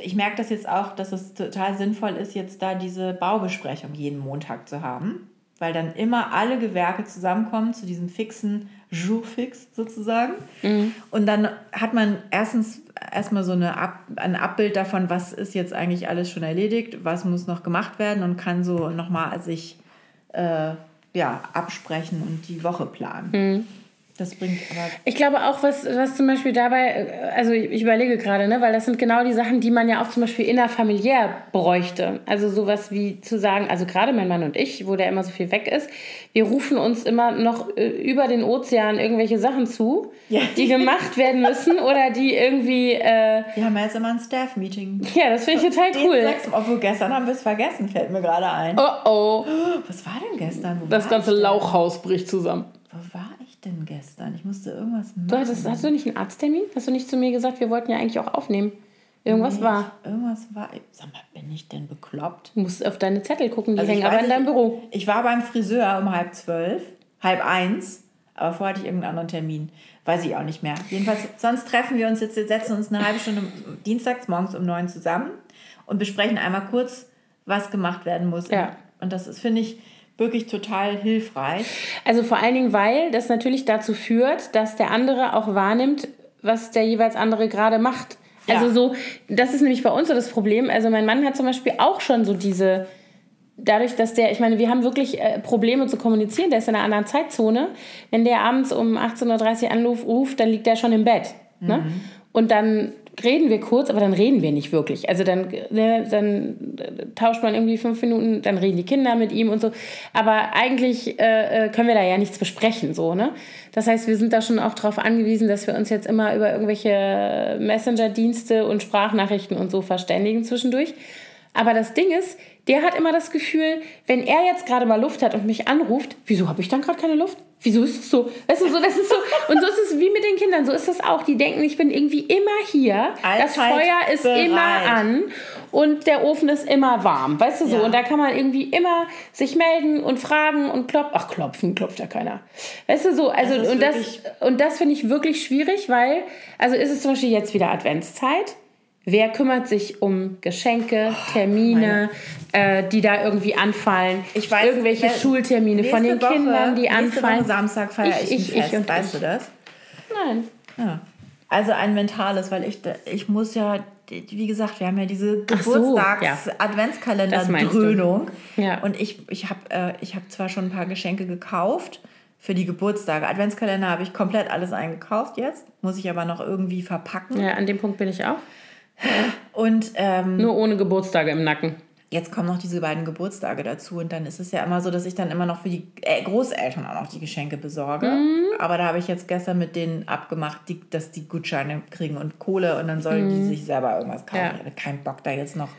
A: Ich merke das jetzt auch, dass es total sinnvoll ist, jetzt da diese Baubesprechung jeden Montag zu haben weil dann immer alle Gewerke zusammenkommen zu diesem fixen Jour-Fix sozusagen. Mhm. Und dann hat man erstens erstmal so eine Ab ein Abbild davon, was ist jetzt eigentlich alles schon erledigt, was muss noch gemacht werden und kann so nochmal sich äh, ja, absprechen und die Woche planen. Mhm. Das bringt aber.
B: Ich glaube auch, was, was zum Beispiel dabei, äh, also ich überlege gerade, ne, weil das sind genau die Sachen, die man ja auch zum Beispiel innerfamiliär bräuchte. Also sowas wie zu sagen, also gerade mein Mann und ich, wo der immer so viel weg ist, wir rufen uns immer noch äh, über den Ozean irgendwelche Sachen zu, ja. die gemacht werden müssen oder die irgendwie. Äh,
A: wir haben jetzt immer ein Staff-Meeting.
B: Ja, das finde ich total cool.
A: obwohl gestern haben wir es vergessen, fällt mir gerade ein.
B: Oh oh.
A: Was war denn gestern?
B: Wo das ganze Lauchhaus bricht zusammen.
A: Wo war denn gestern? Ich musste irgendwas machen.
B: Du hattest, hast du nicht einen Arzttermin? Hast du nicht zu mir gesagt, wir wollten ja eigentlich auch aufnehmen? Irgendwas nee, war.
A: Irgendwas war. Sag mal, bin ich denn bekloppt?
B: Du musst auf deine Zettel gucken, die also hängen aber in deinem Büro.
A: Ich war beim Friseur um halb zwölf, halb eins, aber vorher hatte ich irgendeinen anderen Termin. Weiß ich auch nicht mehr. Jedenfalls, sonst treffen wir uns jetzt, setzen uns eine halbe Stunde dienstags morgens um neun zusammen und besprechen einmal kurz, was gemacht werden muss. Ja. Und das ist, finde ich, wirklich total hilfreich.
B: Also vor allen Dingen, weil das natürlich dazu führt, dass der andere auch wahrnimmt, was der jeweils andere gerade macht. Ja. Also so, das ist nämlich bei uns so das Problem. Also mein Mann hat zum Beispiel auch schon so diese, dadurch, dass der, ich meine, wir haben wirklich äh, Probleme zu kommunizieren, der ist in einer anderen Zeitzone. Wenn der abends um 18.30 Uhr anruft, dann liegt der schon im Bett. Ne? Mhm. und dann reden wir kurz, aber dann reden wir nicht wirklich. Also dann, ne, dann tauscht man irgendwie fünf Minuten, dann reden die Kinder mit ihm und so. Aber eigentlich äh, äh, können wir da ja nichts besprechen, so, ne? Das heißt, wir sind da schon auch darauf angewiesen, dass wir uns jetzt immer über irgendwelche Messenger-Dienste und Sprachnachrichten und so verständigen zwischendurch. Aber das Ding ist, der hat immer das Gefühl, wenn er jetzt gerade mal Luft hat und mich anruft, wieso habe ich dann gerade keine Luft? Wieso ist es so? Weißt du, so, das ist so. Und so ist es wie mit den Kindern. So ist das auch. Die denken, ich bin irgendwie immer hier. Allzeit das Feuer ist bereit. immer an und der Ofen ist immer warm. Weißt du so? Ja. Und da kann man irgendwie immer sich melden und fragen und klopfen. Ach, klopfen, klopft ja keiner. Weißt du so? Also, das und, das, und das finde ich wirklich schwierig, weil, also ist es zum Beispiel jetzt wieder Adventszeit. Wer kümmert sich um Geschenke, oh, Termine, äh, die da irgendwie anfallen? Ich weiß, irgendwelche wer, Schultermine von den Woche, Kindern, die anfallen. Woche
A: Samstag feiere ich, ich, ich, ich und weißt ich. du das?
B: Nein.
A: Ja. Also ein mentales, weil ich, ich muss ja, wie gesagt, wir haben ja diese Geburtstags-Adventskalender-Dröhnung.
B: So, ja.
A: Und ich, ich habe äh, hab zwar schon ein paar Geschenke gekauft für die Geburtstage. Adventskalender habe ich komplett alles eingekauft jetzt, muss ich aber noch irgendwie verpacken.
B: Ja, an dem Punkt bin ich auch.
A: Und ähm,
B: nur ohne Geburtstage im Nacken.
A: Jetzt kommen noch diese beiden Geburtstage dazu und dann ist es ja immer so, dass ich dann immer noch für die äh, Großeltern auch noch die Geschenke besorge. Mhm. Aber da habe ich jetzt gestern mit denen abgemacht, die, dass die Gutscheine kriegen und Kohle und dann sollen mhm. die sich selber irgendwas kaufen. Ja. Ich habe keinen Bock da jetzt noch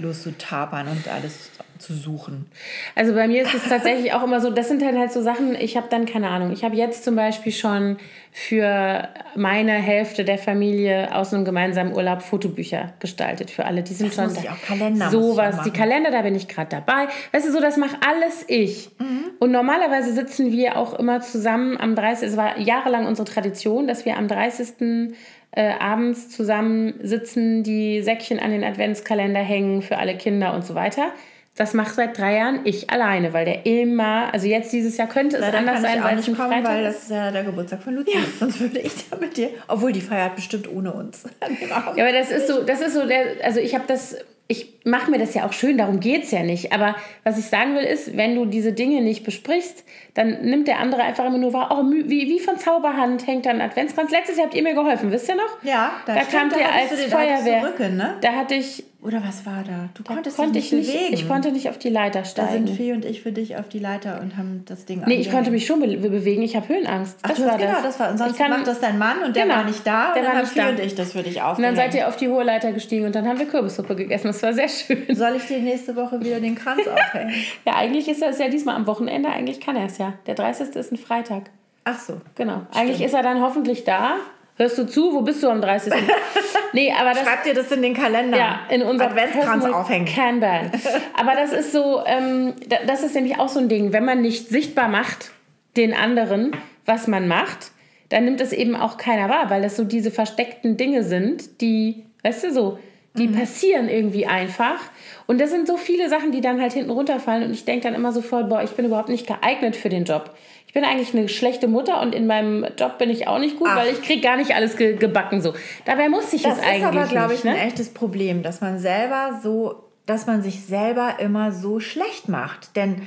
A: loszutapern und alles zu suchen.
B: Also bei mir ist es tatsächlich auch immer so, das sind halt, halt so Sachen, ich habe dann keine Ahnung, ich habe jetzt zum Beispiel schon für meine Hälfte der Familie aus einem gemeinsamen Urlaub Fotobücher gestaltet für alle. Die sind das schon muss ich auch Kalender sowas. Die Kalender, da bin ich gerade dabei. Weißt du, so das mache alles ich. Mhm. Und normalerweise sitzen wir auch immer zusammen am 30. Es war jahrelang unsere Tradition, dass wir am 30 äh, abends zusammen sitzen, die Säckchen an den Adventskalender hängen für alle Kinder und so weiter. Das macht seit drei Jahren ich alleine, weil der immer, also jetzt dieses Jahr könnte es Na, anders sein,
A: weil es ein kommen, Freitag weil das ist ja der Geburtstag von Lucia. Ja. Sonst würde ich da mit dir, obwohl die feiert bestimmt ohne uns.
B: ja, aber das ist so, das ist so der, also ich habe das ich mache mir das ja auch schön, darum geht es ja nicht. Aber was ich sagen will, ist, wenn du diese Dinge nicht besprichst, dann nimmt der andere einfach immer nur wahr, oh, wie, wie von Zauberhand hängt dann Adventskranz. Letztes Jahr habt ihr mir geholfen, wisst ihr noch?
A: Ja,
B: da, da kamt ihr als den, Feuerwehr. Rücken, ne? Da hatte ich
A: oder was war da?
B: Du da konntest konnte dich nicht bewegen. Ich konnte nicht auf die Leiter steigen. Da
A: sind Fee und ich für dich auf die Leiter und haben das Ding
B: Nee, ich konnte mich schon be bewegen. Ich habe Höhenangst.
A: Das Ach, war das. Genau, das war. Und sonst kann, macht das dein Mann und der genau, war nicht da. Der und dann haben Fee und ich das für dich aufgehängt.
B: Und dann seid ihr auf die hohe Leiter gestiegen und dann haben wir Kürbissuppe gegessen. Das war sehr schön.
A: Soll ich dir nächste Woche wieder den Kranz aufhängen?
B: ja, eigentlich ist das ja diesmal am Wochenende. Eigentlich kann er es ja. Der 30. ist ein Freitag.
A: Ach so.
B: Genau. Stimmt. Eigentlich ist er dann hoffentlich da. Hörst du zu? Wo bist du am 30.?
A: nee, aber das, Schreib dir das in den Kalender.
B: Ja, in unser
A: Adventskranz aufhängen.
B: Kanban. Aber das ist so, ähm, das ist nämlich auch so ein Ding, wenn man nicht sichtbar macht den anderen, was man macht, dann nimmt es eben auch keiner wahr, weil das so diese versteckten Dinge sind, die, weißt du, so, die mhm. passieren irgendwie einfach. Und das sind so viele Sachen, die dann halt hinten runterfallen. Und ich denke dann immer sofort, boah, ich bin überhaupt nicht geeignet für den Job ich bin eigentlich eine schlechte Mutter und in meinem Job bin ich auch nicht gut, Ach. weil ich kriege gar nicht alles ge gebacken so. Dabei muss ich das es eigentlich Das ist aber, glaube
A: ich, ne? ein echtes Problem, dass man selber so, dass man sich selber immer so schlecht macht. Denn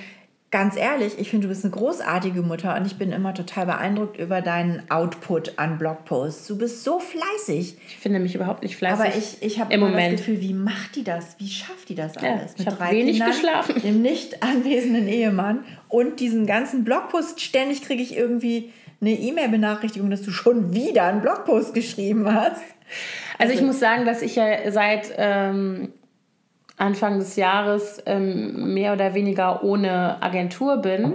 A: ganz ehrlich, ich finde, du bist eine großartige Mutter und ich bin immer total beeindruckt über deinen Output an Blogposts. Du bist so fleißig.
B: Ich finde mich überhaupt nicht fleißig.
A: Aber ich, ich habe immer Moment. das Gefühl, wie macht die das? Wie schafft die das alles?
B: Ja, ich habe wenig Kindern, geschlafen.
A: Dem nicht anwesenden Ehemann und diesen ganzen Blogpost. Ständig kriege ich irgendwie eine E-Mail-Benachrichtigung, dass du schon wieder einen Blogpost geschrieben hast.
B: Also, also ich muss sagen, dass ich ja seit... Ähm, Anfang des Jahres ähm, mehr oder weniger ohne Agentur bin.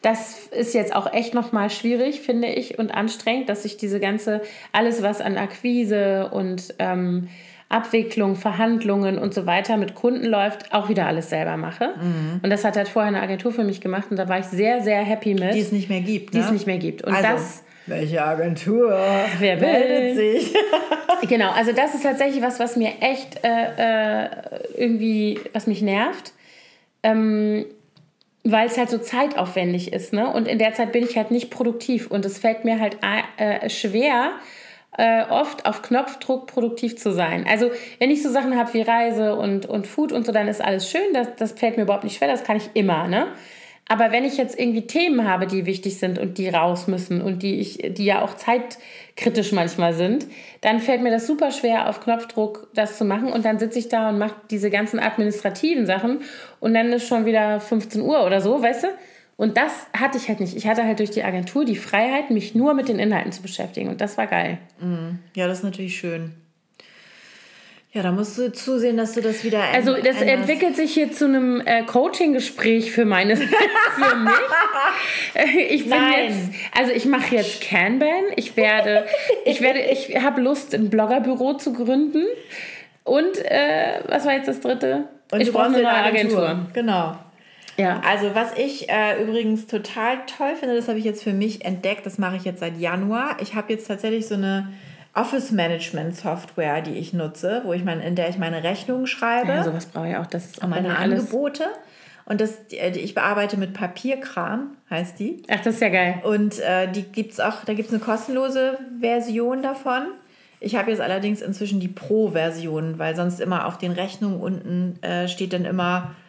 B: Das ist jetzt auch echt nochmal schwierig, finde ich, und anstrengend, dass ich diese ganze, alles was an Akquise und ähm, Abwicklung, Verhandlungen und so weiter mit Kunden läuft, auch wieder alles selber mache. Mhm. Und das hat halt vorher eine Agentur für mich gemacht und da war ich sehr, sehr happy mit.
A: Die es nicht mehr gibt.
B: Die ne? es nicht mehr gibt. Und also. das
A: welche Agentur?
B: Wer meldet sich? genau, also das ist tatsächlich was, was mir echt äh, äh, irgendwie, was mich nervt. Ähm, weil es halt so zeitaufwendig ist, ne? Und in der Zeit bin ich halt nicht produktiv und es fällt mir halt äh, schwer, äh, oft auf Knopfdruck produktiv zu sein. Also wenn ich so Sachen habe wie Reise und, und Food und so, dann ist alles schön, das, das fällt mir überhaupt nicht schwer, das kann ich immer, ne? Aber wenn ich jetzt irgendwie Themen habe, die wichtig sind und die raus müssen und die ich, die ja auch zeitkritisch manchmal sind, dann fällt mir das super schwer, auf Knopfdruck das zu machen. Und dann sitze ich da und mache diese ganzen administrativen Sachen und dann ist schon wieder 15 Uhr oder so, weißt du? Und das hatte ich halt nicht. Ich hatte halt durch die Agentur die Freiheit, mich nur mit den Inhalten zu beschäftigen. Und das war geil.
A: Ja, das ist natürlich schön. Ja, da musst du zusehen, dass du das wieder
B: Also das
A: änderst.
B: entwickelt sich hier zu einem äh, Coaching-Gespräch für meine für mich. Äh, Ich bin
A: Nein.
B: jetzt, also ich mache jetzt Kanban. Ich werde, ich werde, ich habe Lust, ein Bloggerbüro zu gründen. Und äh, was war jetzt das dritte?
A: Und
B: ich brauche eine
A: eine
B: neue
A: Agentur.
B: Agentur.
A: Genau.
B: Ja.
A: Also was ich äh, übrigens total toll finde, das habe ich jetzt für mich entdeckt, das mache ich jetzt seit Januar. Ich habe jetzt tatsächlich so eine Office Management Software, die ich nutze, wo ich mein, in der ich meine Rechnungen schreibe,
B: ja, sowas brauche ich auch. Das ist auch
A: meine. Angebote. Und das, die ich bearbeite mit Papierkram, heißt die.
B: Ach, das ist ja geil.
A: Und äh, die gibt's auch, da gibt es eine kostenlose Version davon. Ich habe jetzt allerdings inzwischen die Pro-Version, weil sonst immer auf den Rechnungen unten äh, steht dann immer äh,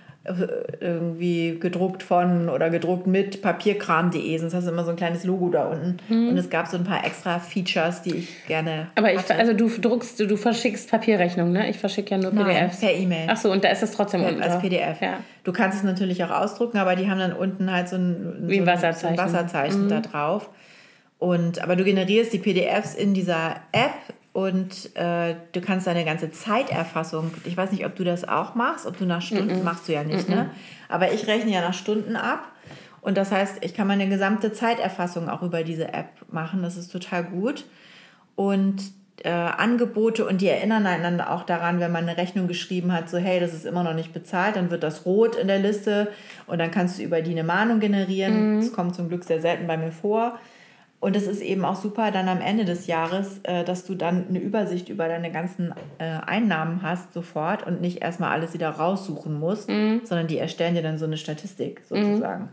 A: irgendwie gedruckt von oder gedruckt mit papierkram.de. Sonst hast du immer so ein kleines Logo da unten. Und es gab so ein paar extra Features, die ich gerne.
B: Aber ich,
A: hatte.
B: also du druckst, du, verschickst Papierrechnungen, ne? Ich verschicke ja nur
A: Nein,
B: PDFs.
A: per E-Mail.
B: Ach so, und da ist es trotzdem unten
A: als. PDF.
B: Ja.
A: Du kannst es natürlich auch ausdrucken, aber die haben dann unten halt so ein,
B: Wie ein
A: so
B: Wasserzeichen. Mhm.
A: So ein Wasserzeichen da drauf. Und, aber du generierst die PDFs in dieser App und äh, du kannst deine ganze Zeiterfassung, ich weiß nicht, ob du das auch machst, ob du nach Stunden, machst du ja nicht, ne? Aber ich rechne ja nach Stunden ab. Und das heißt, ich kann meine gesamte Zeiterfassung auch über diese App machen. Das ist total gut. Und äh, Angebote und die erinnern einander auch daran, wenn man eine Rechnung geschrieben hat, so hey, das ist immer noch nicht bezahlt, dann wird das rot in der Liste und dann kannst du über die eine Mahnung generieren. Das kommt zum Glück sehr selten bei mir vor. Und es ist eben auch super dann am Ende des Jahres, äh, dass du dann eine Übersicht über deine ganzen äh, Einnahmen hast sofort und nicht erstmal alles wieder raussuchen musst, sondern die erstellen dir dann so eine Statistik sozusagen.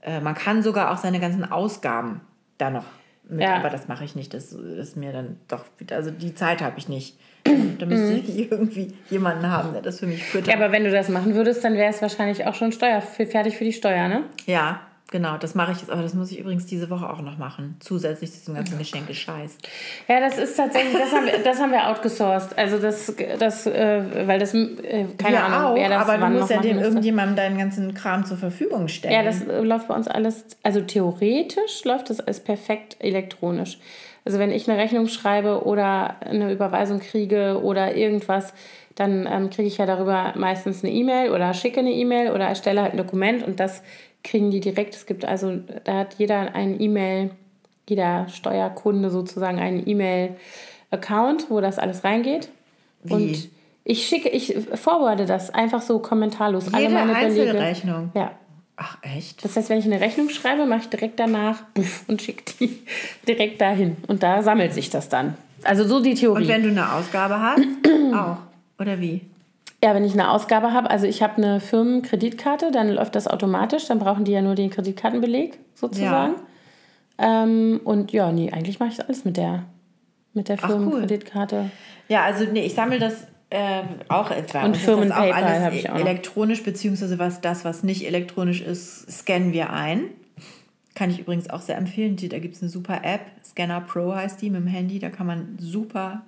A: Äh, man kann sogar auch seine ganzen Ausgaben da noch mit,
B: Ja.
A: aber das mache ich nicht. Das ist mir dann doch, also die Zeit habe ich nicht. Da müsste ich irgendwie jemanden haben, der das für mich füttert.
B: Ja, aber wenn du das machen würdest, dann wäre es wahrscheinlich auch schon Steuer, fertig für die Steuer, ne?
A: Ja, genau, das mache ich jetzt. Aber das muss ich übrigens diese Woche auch noch machen. Zusätzlich zu diesem ganzen Geschenke-Scheiß.
B: Ja, das ist tatsächlich, das haben wir, das haben wir outgesourced. Also das, das äh, weil das, äh, keine
A: Wir
B: Ahnung,
A: auch,
B: wer das
A: aber du
B: wann
A: musst
B: noch
A: ja dem irgendjemandem deinen ganzen Kram zur Verfügung stellen.
B: Ja, das äh, läuft bei uns alles, also theoretisch läuft das alles perfekt elektronisch. Also wenn ich eine Rechnung schreibe oder eine Überweisung kriege oder irgendwas, dann ähm, kriege ich ja darüber meistens eine E-Mail oder schicke eine E-Mail oder erstelle halt ein Dokument und das kriegen die direkt. Es gibt also, da hat jeder einen E-Mail, jeder Steuerkunde sozusagen einen E-Mail-Account, wo das alles reingeht.
A: Wie?
B: Und ich schicke, ich forwarde das einfach so kommentarlos.
A: Jede
B: Belege.
A: Einzelrechnung.
B: Ja.
A: Ach, echt?
B: Das heißt, wenn ich eine Rechnung schreibe, mache ich direkt danach buff, und schicke die direkt dahin. Und da sammelt sich das dann. Also so die Theorie.
A: Und wenn du eine Ausgabe hast, auch. Oder wie?
B: Ja, wenn ich eine Ausgabe habe, also ich habe eine Firmenkreditkarte, dann läuft das automatisch, dann brauchen die ja nur den Kreditkartenbeleg sozusagen. Ähm, und ja, nee, eigentlich mache ich alles mit der, mit der
A: cool.
B: Firmenkreditkarte.
A: Ja, also nee, ich sammle das äh, auch etwa.
B: Und
A: alles
B: habe ich auch noch.
A: elektronisch, beziehungsweise was das, was nicht elektronisch ist, scannen wir ein. Kann ich übrigens auch sehr empfehlen. Die- Da gibt es eine super App, Scanner Pro heißt die mit dem Handy. Da kann man super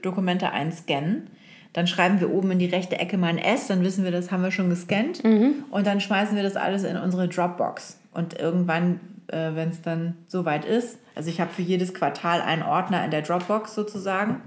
A: Dokumente einscannen. Dann schreiben wir oben in die rechte Ecke mal ein S, dann wissen wir, das haben wir schon gescannt.
B: Mhm.
A: Und dann schmeißen wir das alles in unsere Dropbox. Und irgendwann, äh, wenn es dann soweit ist, also ich habe für jedes Quartal einen Ordner in der Dropbox sozusagen.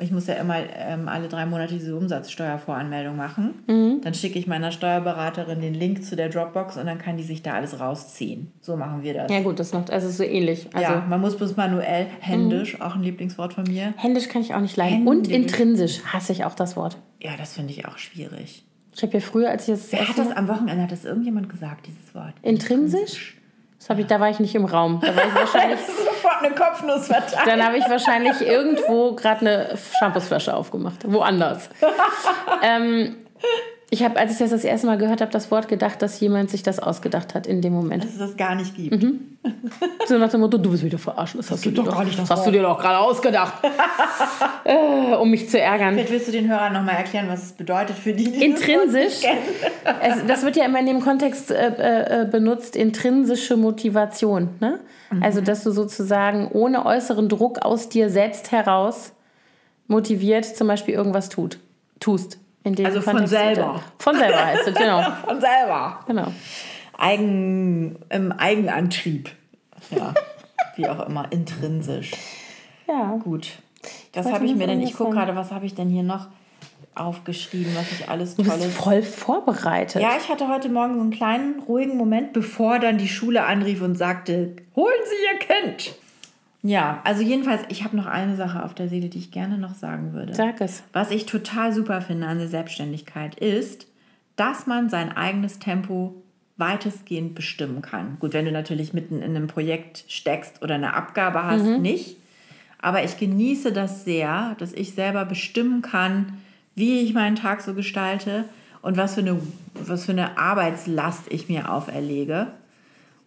A: Ich muss ja immer ähm, alle drei Monate diese Umsatzsteuervoranmeldung machen.
B: Mhm.
A: Dann schicke ich meiner Steuerberaterin den Link zu der Dropbox und dann kann die sich da alles rausziehen. So machen wir das.
B: Ja gut, das macht, also so ähnlich. Also
A: ja, man muss bloß manuell, händisch, auch ein Lieblingswort von mir.
B: händisch kann ich auch nicht leiden. Und intrinsisch hasse ich auch das Wort.
A: Ja, das finde ich auch schwierig.
B: Ich habe ja früher, als ich das,
A: Wer hat das am Wochenende, hat das irgendjemand gesagt, dieses Wort?
B: Intrinsisch? Das habe ich, da war ich nicht im Raum. Da war ich wahrscheinlich,
A: Das ist sofort eine Kopfnuss verteilt.
B: dann habe ich wahrscheinlich irgendwo gerade eine Shampoosflasche aufgemacht. Woanders. ähm, Ich habe, als ich das das erste Mal gehört habe, das Wort gedacht, dass jemand sich das ausgedacht hat in dem Moment.
A: Dass es das gar nicht gibt. Mhm.
B: so nach dem Motto, du willst mich doch verarschen. Das, das hast, du, doch gar nicht das hast du dir doch gerade ausgedacht. äh, um mich zu ärgern.
A: Vielleicht willst du den Hörern nochmal erklären, was es bedeutet für die, die
B: Intrinsisch. Das, es, das wird ja immer in dem Kontext äh, äh, benutzt, intrinsische Motivation. Ne? Mhm. Also, dass du sozusagen ohne äußeren Druck aus dir selbst heraus motiviert zum Beispiel irgendwas tut, tust
A: also von selber.
B: Von selber heißt es, genau.
A: von selber. Genau. Eigen, Im Eigenantrieb. Ja, wie auch immer, intrinsisch. Ja. Gut. Das habe ich mir denn, ich gucke gerade, was habe ich denn hier noch aufgeschrieben, was ich alles
B: Tolles... Du bist voll vorbereitet.
A: Ja, ich hatte heute Morgen so einen kleinen, ruhigen Moment, bevor dann die Schule anrief und sagte, holen Sie Ihr Kind. Ja, also jedenfalls, ich habe noch eine Sache auf der Seele, die ich gerne noch sagen würde.
B: Sag es.
A: Was ich total super finde an der Selbstständigkeit ist, dass man sein eigenes Tempo weitestgehend bestimmen kann. Gut, wenn du natürlich mitten in einem Projekt steckst oder eine Abgabe hast, mhm. nicht. Aber ich genieße das sehr, dass ich selber bestimmen kann, wie ich meinen Tag so gestalte und was für eine, was für eine Arbeitslast ich mir auferlege.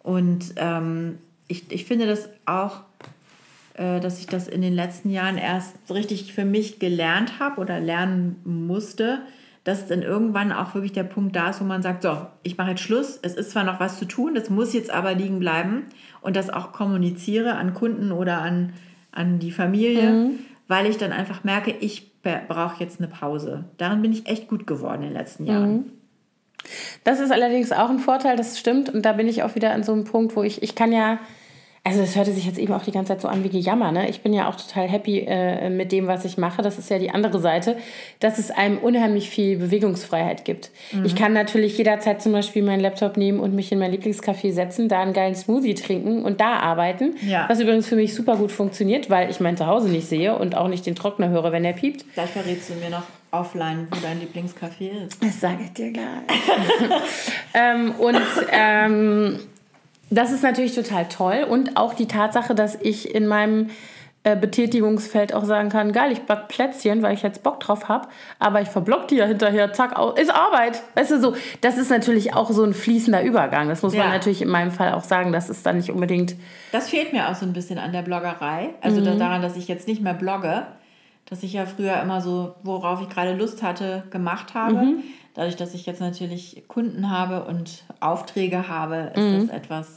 A: Und ähm, ich, ich finde das auch dass ich das in den letzten Jahren erst richtig für mich gelernt habe oder lernen musste, dass dann irgendwann auch wirklich der Punkt da ist, wo man sagt, so, ich mache jetzt Schluss, es ist zwar noch was zu tun, das muss jetzt aber liegen bleiben und das auch kommuniziere an Kunden oder an, an die Familie, mhm. weil ich dann einfach merke, ich brauche jetzt eine Pause. Daran bin ich echt gut geworden in den letzten Jahren. Mhm.
B: Das ist allerdings auch ein Vorteil, das stimmt. Und da bin ich auch wieder an so einem Punkt, wo ich, ich kann ja also das hörte sich jetzt eben auch die ganze Zeit so an wie Gejammer. Ne? Ich bin ja auch total happy äh, mit dem, was ich mache. Das ist ja die andere Seite, dass es einem unheimlich viel Bewegungsfreiheit gibt. Mhm. Ich kann natürlich jederzeit zum Beispiel meinen Laptop nehmen und mich in mein Lieblingscafé setzen, da einen geilen Smoothie trinken und da arbeiten. Ja. Was übrigens für mich super gut funktioniert, weil ich mein Zuhause nicht sehe und auch nicht den Trockner höre, wenn er piept.
A: Gleich verrätst du mir noch offline, wo dein Lieblingscafé ist.
B: Das sage ich dir gleich. ähm, und ähm, das ist natürlich total toll und auch die Tatsache, dass ich in meinem äh, Betätigungsfeld auch sagen kann, geil, ich back Plätzchen, weil ich jetzt Bock drauf habe, aber ich verblock die ja hinterher, zack, ist Arbeit. Weißt du, so, das ist natürlich auch so ein fließender Übergang. Das muss ja. man natürlich in meinem Fall auch sagen, das ist dann nicht unbedingt...
A: Das fehlt mir auch so ein bisschen an der Bloggerei, also mhm. daran, dass ich jetzt nicht mehr blogge, dass ich ja früher immer so, worauf ich gerade Lust hatte, gemacht habe. Mhm. Dadurch, dass ich jetzt natürlich Kunden habe und Aufträge habe, ist mhm. das etwas,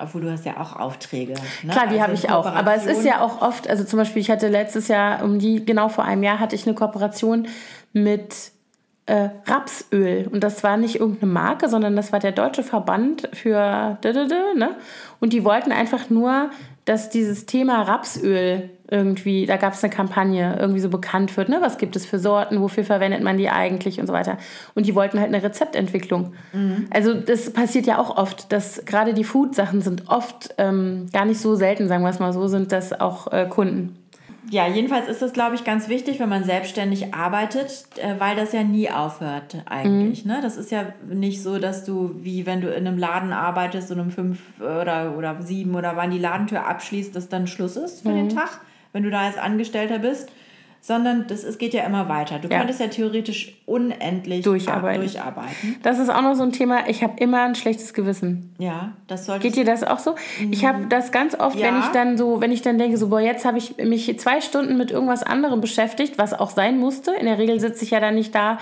A: obwohl du hast ja auch Aufträge.
B: Ne? Klar, die also habe ich auch. Aber es ist ja auch oft, also zum Beispiel, ich hatte letztes Jahr, um die, genau vor einem Jahr, hatte ich eine Kooperation mit äh, Rapsöl. Und das war nicht irgendeine Marke, sondern das war der deutsche Verband für ne? Und die wollten einfach nur, dass dieses Thema Rapsöl irgendwie, da gab es eine Kampagne, irgendwie so bekannt wird, ne? Was gibt es für Sorten, wofür verwendet man die eigentlich und so weiter. Und die wollten halt eine Rezeptentwicklung. Mhm. Also das passiert ja auch oft, dass gerade die Food-Sachen sind oft ähm, gar nicht so selten, sagen wir es mal so, sind das auch äh, Kunden.
A: Ja, jedenfalls ist das, glaube ich, ganz wichtig, wenn man selbstständig arbeitet, äh, weil das ja nie aufhört eigentlich. Mhm. Ne? Das ist ja nicht so, dass du, wie wenn du in einem Laden arbeitest und um fünf oder, oder sieben oder wann die Ladentür abschließt, dass dann Schluss ist für mhm. den Tag wenn du da als Angestellter bist, sondern das, es geht ja immer weiter. Du ja. könntest ja theoretisch unendlich durcharbeiten. durcharbeiten.
B: Das ist auch noch so ein Thema. Ich habe immer ein schlechtes Gewissen.
A: Ja, das sollte.
B: Geht dir das auch so? Ich habe mhm. das ganz oft, ja. wenn ich dann so, wenn ich dann denke, so boah, jetzt habe ich mich zwei Stunden mit irgendwas anderem beschäftigt, was auch sein musste. In der Regel sitze ich ja dann nicht da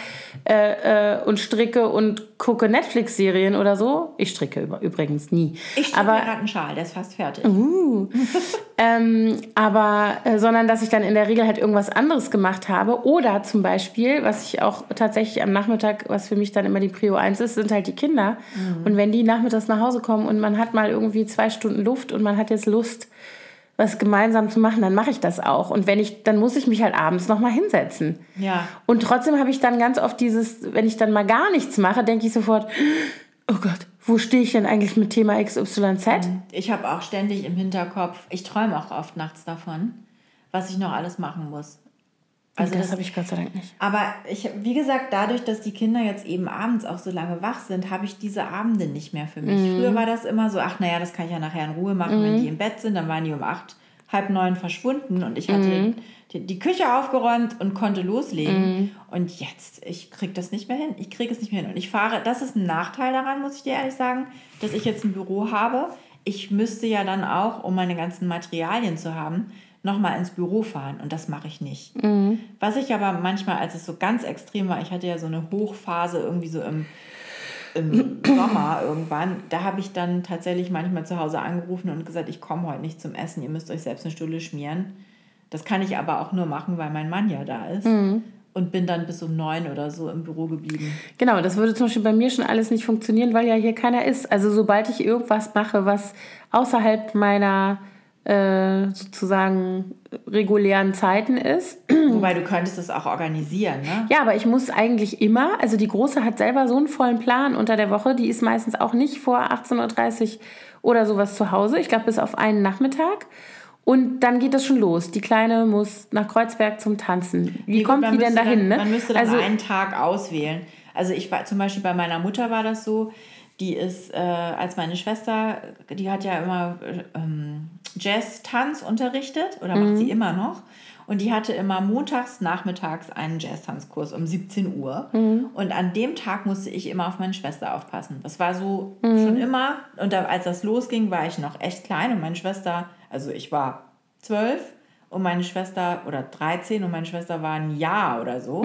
B: äh, äh, und stricke und gucke Netflix-Serien oder so. Ich stricke übrigens nie.
A: Ich stricke aber, gerade einen Schal, der ist fast fertig.
B: Uh, ähm, aber äh, sondern dass ich dann in der Regel halt irgendwas anderes anderes gemacht habe. Oder zum Beispiel, was ich auch tatsächlich am Nachmittag, was für mich dann immer die Prio 1 ist, sind halt die Kinder. Mhm. Und wenn die nachmittags nach Hause kommen und man hat mal irgendwie zwei Stunden Luft und man hat jetzt Lust, was gemeinsam zu machen, dann mache ich das auch. Und wenn ich, dann muss ich mich halt abends nochmal hinsetzen.
A: Ja.
B: Und trotzdem habe ich dann ganz oft dieses, wenn ich dann mal gar nichts mache, denke ich sofort, oh Gott, wo stehe ich denn eigentlich mit Thema XYZ? Mhm.
A: Ich habe auch ständig im Hinterkopf, ich träume auch oft nachts davon, was ich noch alles machen muss.
B: Also das, das habe ich Gott sei Dank nicht.
A: Aber ich, wie gesagt, dadurch, dass die Kinder jetzt eben abends auch so lange wach sind, habe ich diese Abende nicht mehr für mich. Mhm. Früher war das immer so, ach naja, das kann ich ja nachher in Ruhe machen, mhm. wenn die im Bett sind. Dann waren die um acht halb neun verschwunden und ich hatte
B: Mhm.
A: die, die Küche aufgeräumt und konnte loslegen. Und jetzt, ich kriege das nicht mehr hin. Ich kriege es nicht mehr hin. Und ich fahre, das ist ein Nachteil daran, muss ich dir ehrlich sagen, dass ich jetzt ein Büro habe. Ich müsste ja dann auch, um meine ganzen Materialien zu haben, nochmal ins Büro fahren. Und das mache ich nicht. Was ich aber manchmal, als es so ganz extrem war, ich hatte ja so eine Hochphase irgendwie so im im Sommer irgendwann, da habe ich dann tatsächlich manchmal zu Hause angerufen und gesagt, ich komme heute nicht zum Essen, ihr müsst euch selbst eine Stulle schmieren. Das kann ich aber auch nur machen, weil mein Mann ja da ist. Und bin dann bis um neun oder so im Büro geblieben.
B: Genau, das würde zum Beispiel bei mir schon alles nicht funktionieren, weil ja hier keiner ist. Also sobald ich irgendwas mache, was außerhalb meiner äh, sozusagen regulären Zeiten ist.
A: Wobei du könntest das auch organisieren, ne?
B: Ja, aber ich muss eigentlich immer, also die Große hat selber so einen vollen Plan unter der Woche, die ist meistens auch nicht vor 18.30 Uhr oder sowas zu Hause. Ich glaube, bis auf einen Nachmittag. Und dann geht das schon los. Die Kleine muss nach Kreuzberg zum Tanzen. Wie
A: Nee, gut,
B: kommt die denn dahin?
A: Dann,
B: ne?
A: Man müsste dann
B: also,
A: einen Tag auswählen. Also ich war zum Beispiel bei meiner Mutter war das so, die ist, äh, als meine Schwester, die hat ja immer äh, ähm, Jazz-Tanz unterrichtet oder
B: Mhm.
A: macht sie immer noch. Und die hatte immer montags nachmittags einen Jazz-Tanzkurs um 17 Uhr.
B: Mhm.
A: Und an dem Tag musste ich immer auf meine Schwester aufpassen. Das war so
B: Mhm.
A: schon immer. Und da, als das losging, war ich noch echt klein. Und meine Schwester, also ich war zwölf und meine Schwester, oder 13 und meine Schwester war ein Jahr oder so.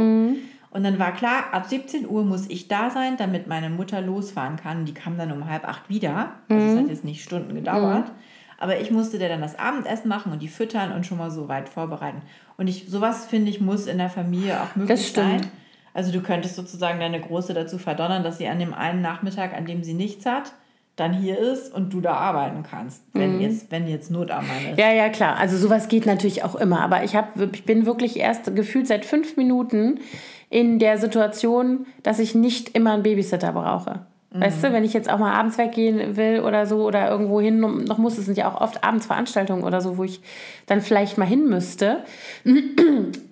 A: Und dann war klar, ab 17 Uhr muss ich da sein, damit meine Mutter losfahren kann. Die kam dann um halb acht wieder. Also es hat jetzt nicht Stunden gedauert. Aber ich musste der dann das Abendessen machen und die füttern und schon mal so weit vorbereiten. Und ich, sowas finde ich, muss in der Familie auch möglich
B: Das stimmt.
A: sein. Also du könntest sozusagen deine Große dazu verdonnern, dass sie an dem einen Nachmittag, an dem sie nichts hat, dann hier ist und du da arbeiten kannst, wenn jetzt, wenn jetzt Not am Mann ist.
B: Ja, ja, klar. Also sowas geht natürlich auch immer. Aber ich, hab, ich bin wirklich erst gefühlt seit fünf Minuten in der Situation, dass ich nicht immer einen Babysitter brauche. Weißt du, wenn ich jetzt auch mal abends weggehen will oder so oder irgendwo hin noch muss, es sind ja auch oft abends Veranstaltungen oder so, wo ich dann vielleicht mal hin müsste.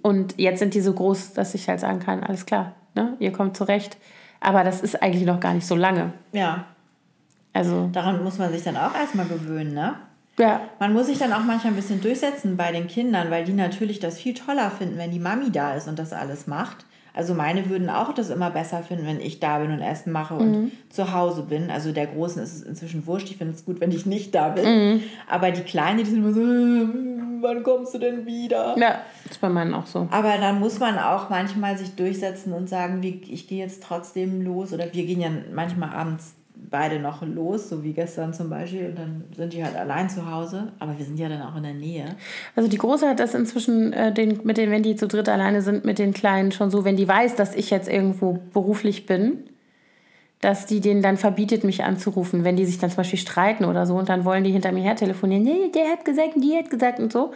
B: Und jetzt sind die so groß, dass ich halt sagen kann, alles klar, ne? ihr kommt zurecht. Aber das ist eigentlich noch gar nicht so lange.
A: Ja,
B: Also,
A: daran muss man sich dann auch erstmal gewöhnen, ne?
B: ja,
A: Man muss sich dann auch manchmal ein bisschen durchsetzen bei den Kindern, weil die natürlich das viel toller finden, wenn die Mami da ist und das alles macht. Also meine würden auch das immer besser finden, wenn ich da bin und Essen mache und zu Hause bin. Also der Großen ist es inzwischen wurscht. Ich finde es gut, wenn ich nicht da bin. Aber die Kleine, die sind immer so, "Hm, wann kommst du denn wieder?
B: ja, ist bei meinen auch so.
A: Aber dann muss man auch manchmal sich durchsetzen und sagen, wie, ich gehe jetzt trotzdem los. Oder wir gehen ja manchmal abends beide noch los, so wie gestern zum Beispiel. Und dann sind die halt allein zu Hause. Aber wir sind ja dann auch in der Nähe.
B: Also die Große hat das inzwischen äh, den, mit den, wenn die zu dritt alleine sind, mit den Kleinen schon so, wenn die weiß, dass ich jetzt irgendwo beruflich bin, dass die denen dann verbietet, mich anzurufen, wenn die sich dann zum Beispiel streiten oder so und dann wollen die hinter mir her telefonieren, nee, der hat gesagt die hat gesagt und so.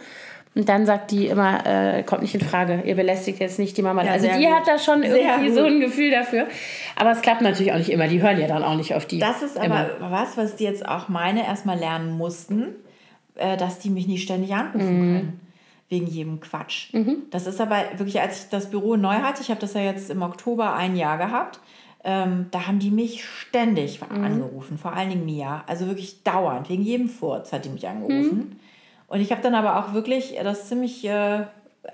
B: Und dann sagt die immer, äh, kommt nicht in Frage, ihr belästigt jetzt nicht die Mama.
A: Ja,
B: also die
A: gut.
B: hat da schon irgendwie so ein Gefühl dafür. Aber es klappt natürlich auch nicht immer. Die hören ja dann auch nicht auf die.
A: Das ist aber
B: immer.
A: was, was die jetzt auch meine erstmal lernen mussten, äh, dass die mich nicht ständig anrufen können. Wegen jedem Quatsch. Das ist aber wirklich, als ich das Büro neu hatte, ich habe das ja jetzt im Oktober ein Jahr gehabt, ähm, da haben die mich ständig angerufen, vor allen Dingen Mia. Also wirklich dauernd, wegen jedem Furz hat die mich angerufen. Und ich habe dann aber auch wirklich das ziemlich äh,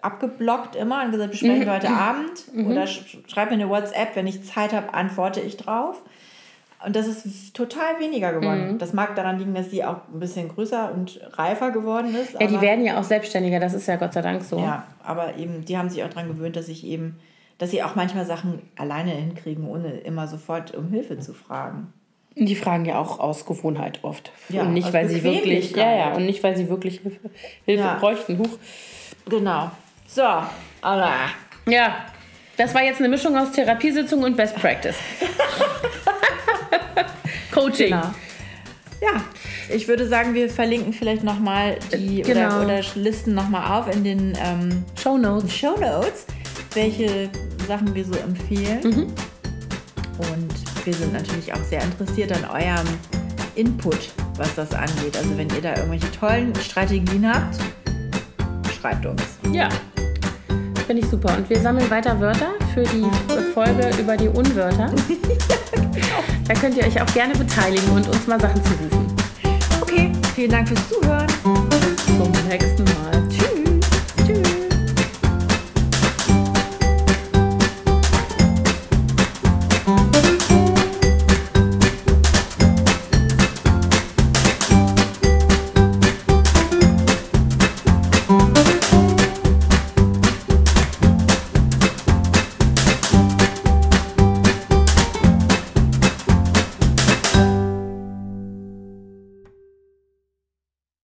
A: abgeblockt immer und gesagt, besprechen wir heute Abend oder sch schreib mir eine WhatsApp, wenn ich Zeit habe, antworte ich drauf. Und das ist total weniger geworden. Das mag daran liegen, dass sie auch ein bisschen größer und reifer geworden ist.
B: ja, die werden ja auch selbstständiger, das ist ja Gott sei Dank so.
A: ja, aber eben, die haben sich auch daran gewöhnt, dass ich eben, dass sie auch manchmal Sachen alleine hinkriegen, ohne immer sofort um Hilfe zu fragen.
B: Die fragen ja auch aus Gewohnheit oft.
A: Ja,
B: und nicht, weil sie wirklich, ja, ja, und nicht, weil sie wirklich Hilfe, Hilfe
A: Ja.
B: bräuchten. Huch.
A: Genau. So, Anna.
B: Ja, das war jetzt eine Mischung aus Therapiesitzung und Best Practice. Coaching.
A: Genau. Ja, ich würde sagen, wir verlinken vielleicht nochmal die
B: Genau.
A: oder, oder listen nochmal auf in den ähm,
B: Show Notes.
A: Show Notes, welche Sachen wir so empfehlen. Und wir sind natürlich auch sehr interessiert an eurem Input, was das angeht. Also wenn ihr da irgendwelche tollen Strategien habt, schreibt uns.
B: Ja. Finde ich super. Und wir sammeln weiter Wörter für die Folge über die Unwörter. Da könnt ihr euch auch gerne beteiligen und uns mal Sachen zurufen.
A: Okay, vielen Dank fürs Zuhören.